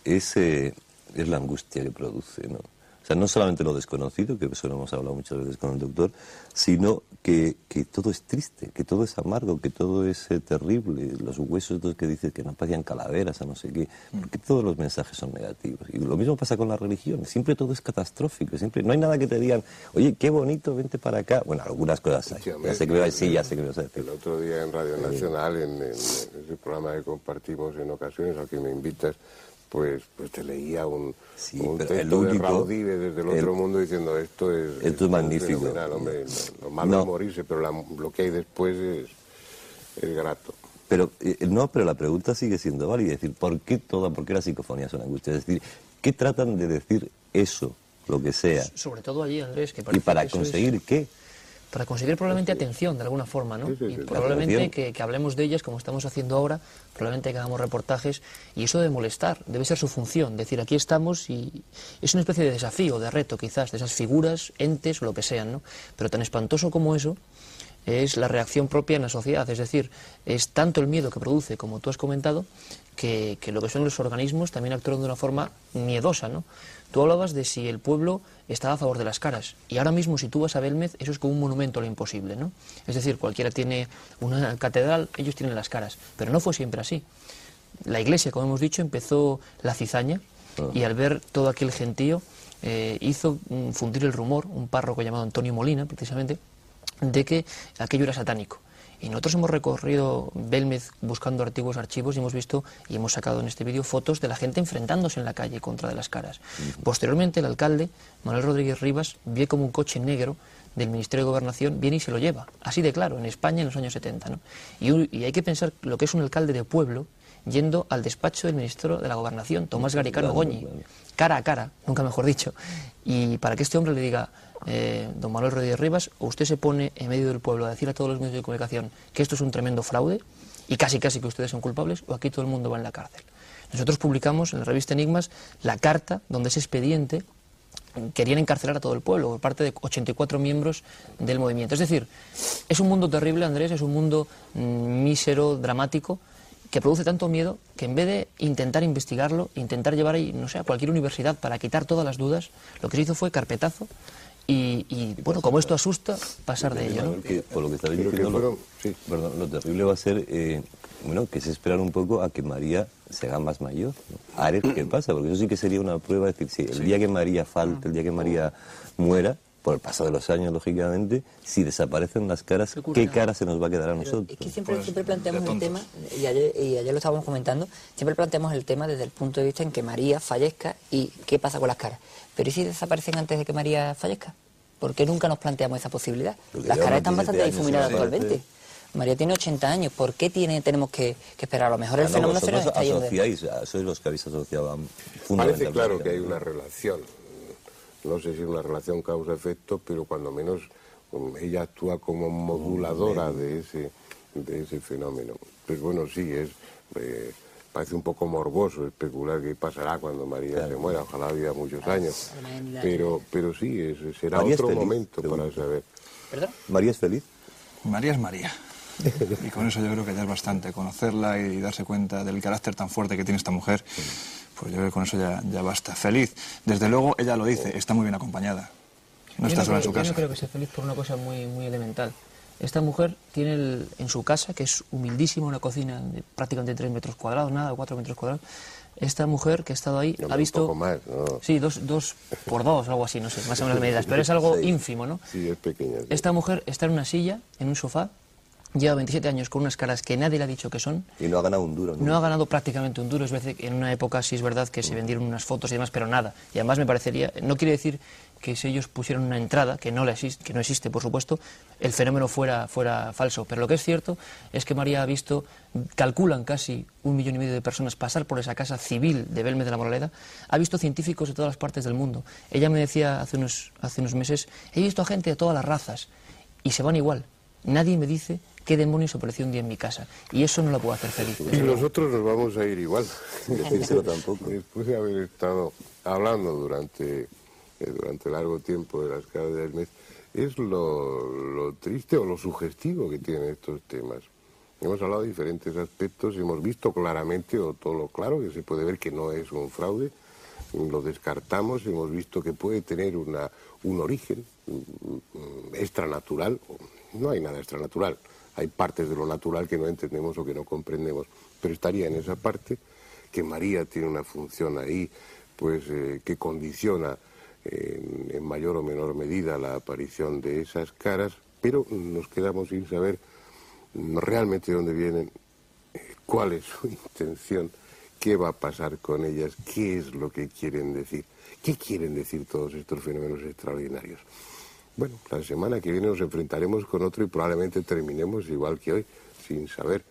es, eh, es la angustia que produce, ¿no? O sea, no solamente lo desconocido, que eso lo hemos hablado muchas veces con el doctor, sino que, que todo es triste, que todo es amargo, que todo es eh, terrible. Los huesos estos que dicen que no parecían calaveras, a no sé qué, porque todos los mensajes son negativos. Y lo mismo pasa con la religión, siempre todo es catastrófico, siempre no hay nada que te digan, oye, qué bonito, vente para acá. Bueno, algunas cosas hay. Ya sé que me, sí, ya sé que me vas a decir. El otro día en Radio Nacional, en, en, en ese programa que compartimos en ocasiones, al que me invitas, pues, pues te leía un, un texto el único, de Raudive desde el otro el- mundo diciendo esto es, Esto es magnífico. hombre, lo, lo malo No. es morirse, pero la- lo que hay después es, es grato. Pero eh, no, pero la pregunta sigue siendo válida, es decir, ¿por qué toda, por qué las psicofonías son angustia? Es decir, ¿qué tratan de decir eso, lo que sea? Sobre todo allí, Andrés, que ¿Y parece para que eso es- conseguir qué? Para conseguir probablemente atención de alguna forma, ¿no? Sí, sí, y probablemente que, que hablemos de ellas como estamos haciendo ahora, probablemente que hagamos reportajes y eso debe molestar, debe ser su función, decir aquí estamos y es una especie de desafío, de reto quizás, de esas figuras, entes o lo que sean, ¿no? Pero tan espantoso como eso es la reacción propia en la sociedad, es decir, es tanto el miedo que produce, como tú has comentado, que, que lo que son los organismos también actúan de una forma miedosa, ¿no? Tú hablabas de si el pueblo estaba a favor de las caras, y ahora mismo si tú vas a Belmez, eso es como un monumento a lo imposible, ¿no? Es decir, cualquiera tiene una catedral, ellos tienen las caras, pero no fue siempre así. La iglesia, como hemos dicho, empezó la cizaña, y al ver todo aquel gentío, eh, hizo mm, fundir el rumor, un párroco llamado Antonio Molina, precisamente, de que aquello era satánico. Y nosotros hemos recorrido Belmez buscando antiguos archivos y hemos visto y hemos sacado en este vídeo fotos de la gente enfrentándose en la calle contra de las caras. Posteriormente el alcalde, Manuel Rodríguez Rivas, ve como un coche negro del Ministerio de Gobernación viene y se lo lleva. Así de claro, en España en los años 70. ¿no? Y hay que pensar lo que es un alcalde de pueblo yendo al despacho del ministro de la Gobernación, Tomás Garicano Goñi, cara a cara, nunca mejor dicho, y para que este hombre le diga, eh, don Manuel Rodríguez Rivas, o usted se pone en medio del pueblo a decir a todos los medios de comunicación que esto es un tremendo fraude y casi casi que ustedes son culpables, o aquí todo el mundo va en la cárcel. Nosotros publicamos en la revista Enigmas la carta donde ese expediente querían encarcelar a todo el pueblo por parte de 84 miembros del movimiento. Es decir, es un mundo terrible, Andrés, es un mundo mm, mísero, dramático, que produce tanto miedo que en vez de intentar investigarlo, intentar llevar ahí, no sé, a cualquier universidad para quitar todas las dudas, lo que se hizo fue carpetazo y, y, bueno, como esto asusta, pasar de ello. ¿no? Que por lo que estabais que diciendo, lo, fueron- perdón, lo terrible va a ser, eh, bueno, que es esperar un poco a que María se haga más mayor. ¿no? A ver qué pasa, porque eso sí que sería una prueba, es decir, si el día que María falte, el día que María muera, por el paso de los años, lógicamente, si desaparecen las caras, ¿qué cara se nos va a quedar a nosotros? Es que siempre, siempre planteamos el tema, y ayer, y ayer lo estábamos comentando, siempre planteamos el tema desde el punto de vista en que María fallezca y qué pasa con las caras. Pero ¿y si desaparecen antes de que María fallezca? ¿Por qué nunca nos planteamos esa posibilidad? Porque Las caras están 27 bastante difuminadas actualmente. María tiene 80 años, ¿por qué tiene, tenemos que, que esperar? A lo mejor el Ah, no, fenómeno se nos está asociáis, a- sois los que habéis asociado a- Parece claro que hay una relación. No sé si es una relación causa-efecto, pero cuando menos um, ella actúa como moduladora de ese, de ese fenómeno. Pues bueno, sí, es eh, parece un poco morboso especular qué pasará cuando María se muera. Ojalá viva muchos años. Pero, pero sí, es- será María es otro feliz, momento para saber. ¿Perdón? ¿María es feliz? María es María. Y con eso yo creo que ya es bastante. Conocerla y darse cuenta del carácter tan fuerte que tiene esta mujer, pues yo creo que con eso ya, ya basta. Feliz. Desde luego, ella lo dice, está muy bien acompañada. No Yo está sola en su Yo casa. no creo que sea feliz por una cosa muy, muy elemental. Esta mujer tiene el- en su casa, que es humildísima, una cocina de prácticamente 3 metros cuadrados, nada, 4 metros cuadrados. Esta mujer que ha estado ahí ha visto... Un poco más, ¿no? Sí, dos, dos por dos, algo así, no sé, más o menos las medidas, pero es algo Sí. ínfimo, ¿no? Sí, es pequeña. sí. Esta mujer está en una silla, en un sofá, lleva 27 años con unas caras que nadie le ha dicho que son, Y no ha ganado un duro. ¿no? no ha ganado prácticamente un duro, es verdad que en una época sí es verdad que se vendieron unas fotos y demás, pero nada. Y además me parecería, no quiere decir que si ellos pusieron una entrada, que no, la existe, que no existe, por supuesto, el fenómeno fuera, fuera falso. Pero lo que es cierto es que María ha visto, calculan casi un millón y medio de personas pasar por esa casa civil de Belme de la Moraleda, ha visto científicos de todas las partes del mundo. Ella me decía hace unos, hace unos meses, he visto a gente de todas las razas y se van igual. Nadie me dice qué demonios apareció un día en mi casa. Y eso no la puedo hacer feliz. Y nosotros nos vamos a ir igual. Tampoco. Después de haber estado hablando durante, durante largo tiempo de las caras del mes, es lo, triste o lo sugestivo que tienen estos temas. Hemos hablado de diferentes aspectos, hemos visto claramente, o todo lo claro, que se puede ver que no es un fraude, lo descartamos, hemos visto que puede tener una, un origen extranatural. No hay nada extranatural, hay partes de lo natural que no entendemos o que no comprendemos, pero estaría en esa parte que María tiene una función ahí, pues eh, que condiciona en mayor o menor medida la aparición de esas caras, pero nos quedamos sin saber realmente de dónde vienen, eh, cuál es su intención, qué va a pasar con ellas, qué es lo que quieren decir, qué quieren decir todos estos fenómenos extraordinarios. Bueno, la semana que viene nos enfrentaremos con otro y probablemente terminemos igual que hoy, sin saber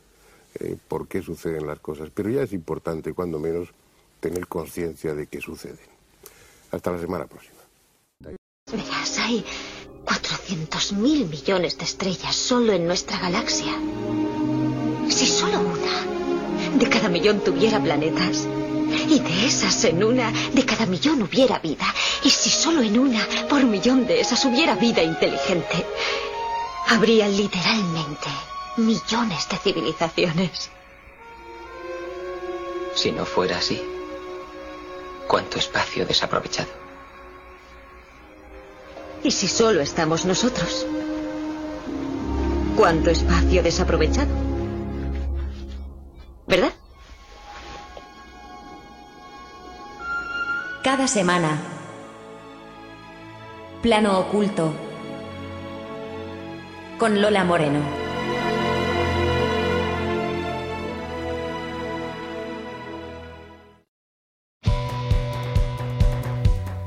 eh, por qué suceden las cosas. Pero ya es importante, cuando menos, tener conciencia de que suceden. Hasta la semana próxima. Verás, hay 400 mil millones de estrellas solo en nuestra galaxia. Si solo una de cada millón tuviera planetas, y de esas en una de cada millón hubiera vida, y si solo en una por millón de esas hubiera vida inteligente, habría literalmente millones de civilizaciones. Si no fuera así, ¿cuánto espacio desaprovechado? ¿Y si solo estamos nosotros? ¿Cuánto espacio desaprovechado? ¿Verdad? Cada semana. Plano oculto. Con Lola Moreno.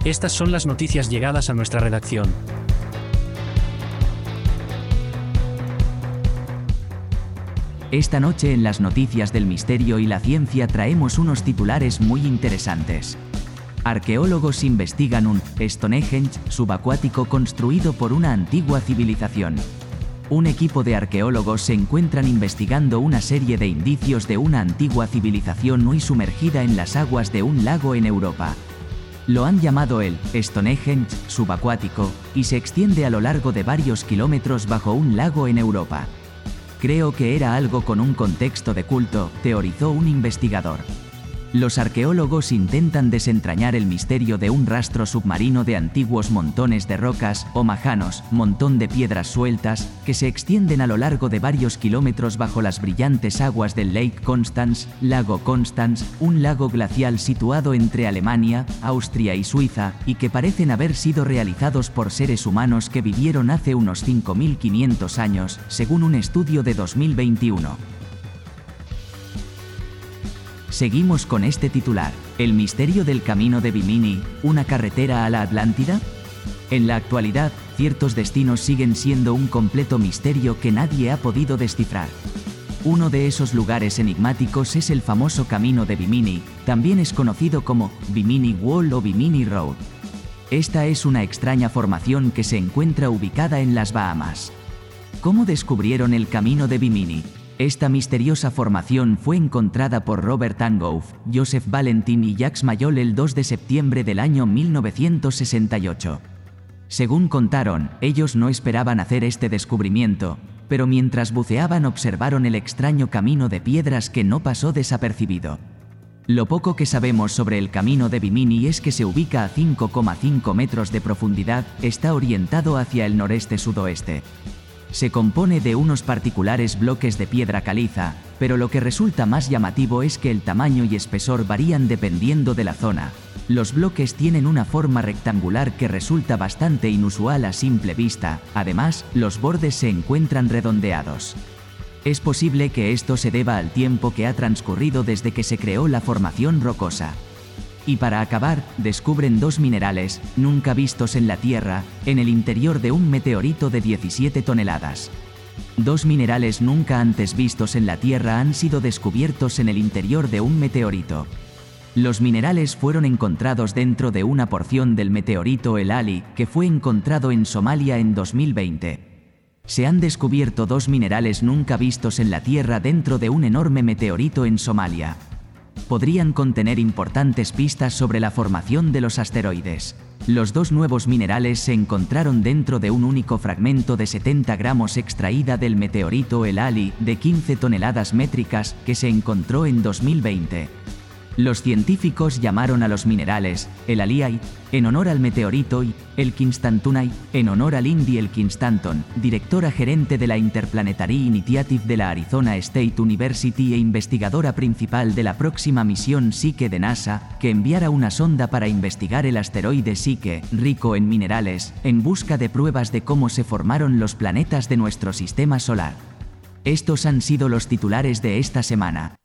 Estas son las noticias llegadas a nuestra redacción. Esta noche en las noticias del misterio y la ciencia traemos unos titulares muy interesantes. Arqueólogos investigan un Stonehenge subacuático construido por una antigua civilización. Un equipo de arqueólogos se encuentran investigando una serie de indicios de una antigua civilización muy sumergida en las aguas de un lago en Europa. Lo han llamado el Stonehenge subacuático y se extiende a lo largo de varios kilómetros bajo un lago en Europa. Creo que era algo con un contexto de culto, teorizó un investigador. Los arqueólogos intentan desentrañar el misterio de un rastro submarino de antiguos montones de rocas, o majanos, montón de piedras sueltas, que se extienden a lo largo de varios kilómetros bajo las brillantes aguas del Lake Constance, lago Constance, un lago glacial situado entre Alemania, Austria y Suiza, y que parecen haber sido realizados por seres humanos que vivieron hace unos 5.500 años, según un estudio de 2021. Seguimos con este titular. ¿El misterio del camino de Bimini, una carretera a la Atlántida? En la actualidad, ciertos destinos siguen siendo un completo misterio que nadie ha podido descifrar. Uno de esos lugares enigmáticos es el famoso camino de Bimini, también es conocido como Bimini Wall o Bimini Road. Esta es una extraña formación que se encuentra ubicada en las Bahamas. ¿Cómo descubrieron el camino de Bimini? Esta misteriosa formación fue encontrada por Robert Angouf, Joseph Valentin y Jacques Mayol el 2 de septiembre del año 1968. Según contaron, ellos no esperaban hacer este descubrimiento, pero mientras buceaban observaron el extraño camino de piedras que no pasó desapercibido. Lo poco que sabemos sobre el camino de Bimini es que se ubica a 5,5 metros de profundidad, está orientado hacia el noreste-sudoeste. Se compone de unos particulares bloques de piedra caliza, pero lo que resulta más llamativo es que el tamaño y espesor varían dependiendo de la zona. Los bloques tienen una forma rectangular que resulta bastante inusual a simple vista, además, los bordes se encuentran redondeados. Es posible que esto se deba al tiempo que ha transcurrido desde que se creó la formación rocosa. Y para acabar, descubren dos minerales, nunca vistos en la Tierra, en el interior de un meteorito de 17 toneladas. Dos minerales nunca antes vistos en la Tierra han sido descubiertos en el interior de un meteorito. Los minerales fueron encontrados dentro de una porción del meteorito El Ali, que fue encontrado en Somalia en 2020. Se han descubierto dos minerales nunca vistos en la Tierra dentro de un enorme meteorito en Somalia podrían contener importantes pistas sobre la formación de los asteroides. Los dos nuevos minerales se encontraron dentro de un único fragmento de 70 gramos extraída del meteorito El Ali de 15 toneladas métricas que se encontró en 2020. Los científicos llamaron a los minerales el Aliite, en honor al meteorito y el Kinstantunite, en honor al Indy Elkinstanton, directora gerente de la Interplanetary Initiative de la Arizona State University e investigadora principal de la próxima misión Psyche de NASA, que enviara una sonda para investigar el asteroide Psyche, rico en minerales, en busca de pruebas de cómo se formaron los planetas de nuestro sistema solar. Estos han sido los titulares de esta semana.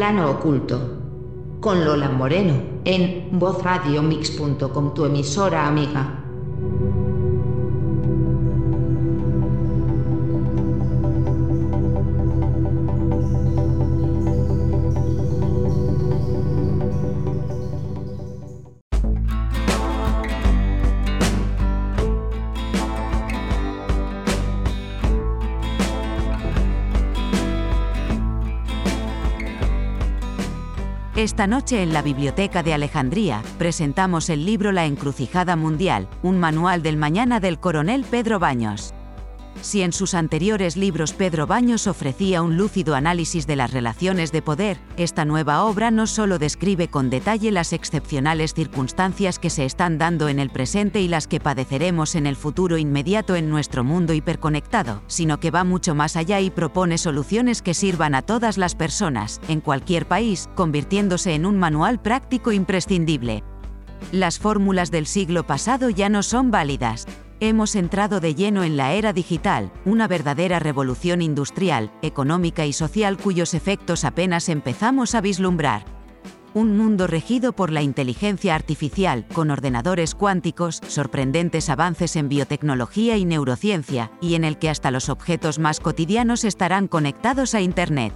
Plano Oculto. Con Lola Moreno, en vozradiomix.com, tu emisora amiga. Esta noche en la Biblioteca de Alejandría presentamos el libro La Encrucijada Mundial, un manual del mañana del coronel Pedro Baños. Si en sus anteriores libros Pedro Baños ofrecía un lúcido análisis de las relaciones de poder, esta nueva obra no solo describe con detalle las excepcionales circunstancias que se están dando en el presente y las que padeceremos en el futuro inmediato en nuestro mundo hiperconectado, sino que va mucho más allá y propone soluciones que sirvan a todas las personas, en cualquier país, convirtiéndose en un manual práctico imprescindible. Las fórmulas del siglo pasado ya no son válidas. Hemos entrado de lleno en la era digital, una verdadera revolución industrial, económica y social cuyos efectos apenas empezamos a vislumbrar. Un mundo regido por la inteligencia artificial, con ordenadores cuánticos, sorprendentes avances en biotecnología y neurociencia, y en el que hasta los objetos más cotidianos estarán conectados a Internet.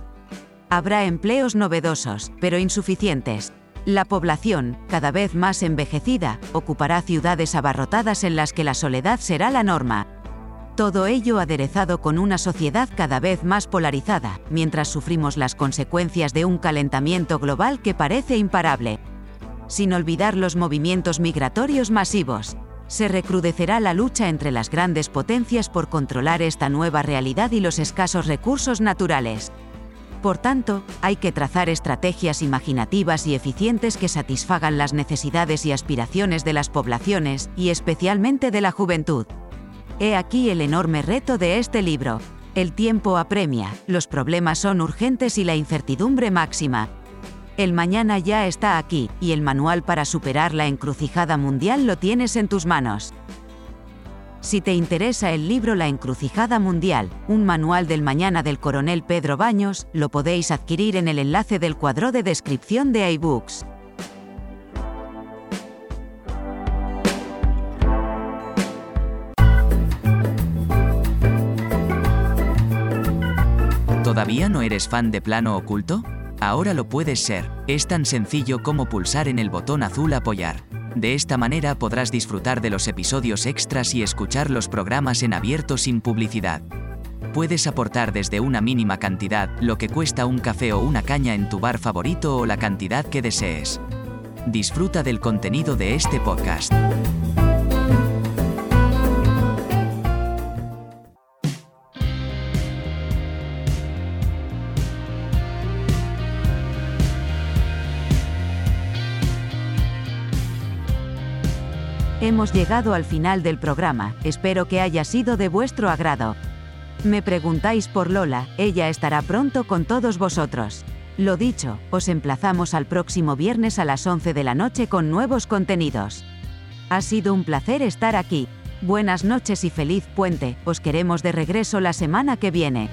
Habrá empleos novedosos, pero insuficientes, la población, cada vez más envejecida, ocupará ciudades abarrotadas en las que la soledad será la norma. Todo ello aderezado con una sociedad cada vez más polarizada, mientras sufrimos las consecuencias de un calentamiento global que parece imparable. Sin olvidar los movimientos migratorios masivos. Se recrudecerá la lucha entre las grandes potencias por controlar esta nueva realidad y los escasos recursos naturales. Por tanto, hay que trazar estrategias imaginativas y eficientes que satisfagan las necesidades y aspiraciones de las poblaciones, y especialmente de la juventud. He aquí el enorme reto de este libro. El tiempo apremia, los problemas son urgentes y la incertidumbre máxima. El mañana ya está aquí, y el manual para superar la encrucijada mundial lo tienes en tus manos. Si te interesa el libro La Encrucijada Mundial, un manual del mañana del coronel Pedro Baños, lo podéis adquirir en el enlace del cuadro de descripción de iBooks. ¿Todavía no eres fan de plano oculto? Ahora lo puedes ser, es tan sencillo como pulsar en el botón azul apoyar. De esta manera podrás disfrutar de los episodios extras y escuchar los programas en abierto sin publicidad. Puedes aportar desde una mínima cantidad, lo que cuesta un café o una caña en tu bar favorito o la cantidad que desees. Disfruta del contenido de este podcast. Hemos llegado al final del programa, espero que haya sido de vuestro agrado. Me preguntáis por Lola, ella estará pronto con todos vosotros. Lo dicho, os emplazamos al próximo viernes a las 11 de la noche con nuevos contenidos. Ha sido un placer estar aquí. Buenas noches y feliz puente, os queremos de regreso la semana que viene.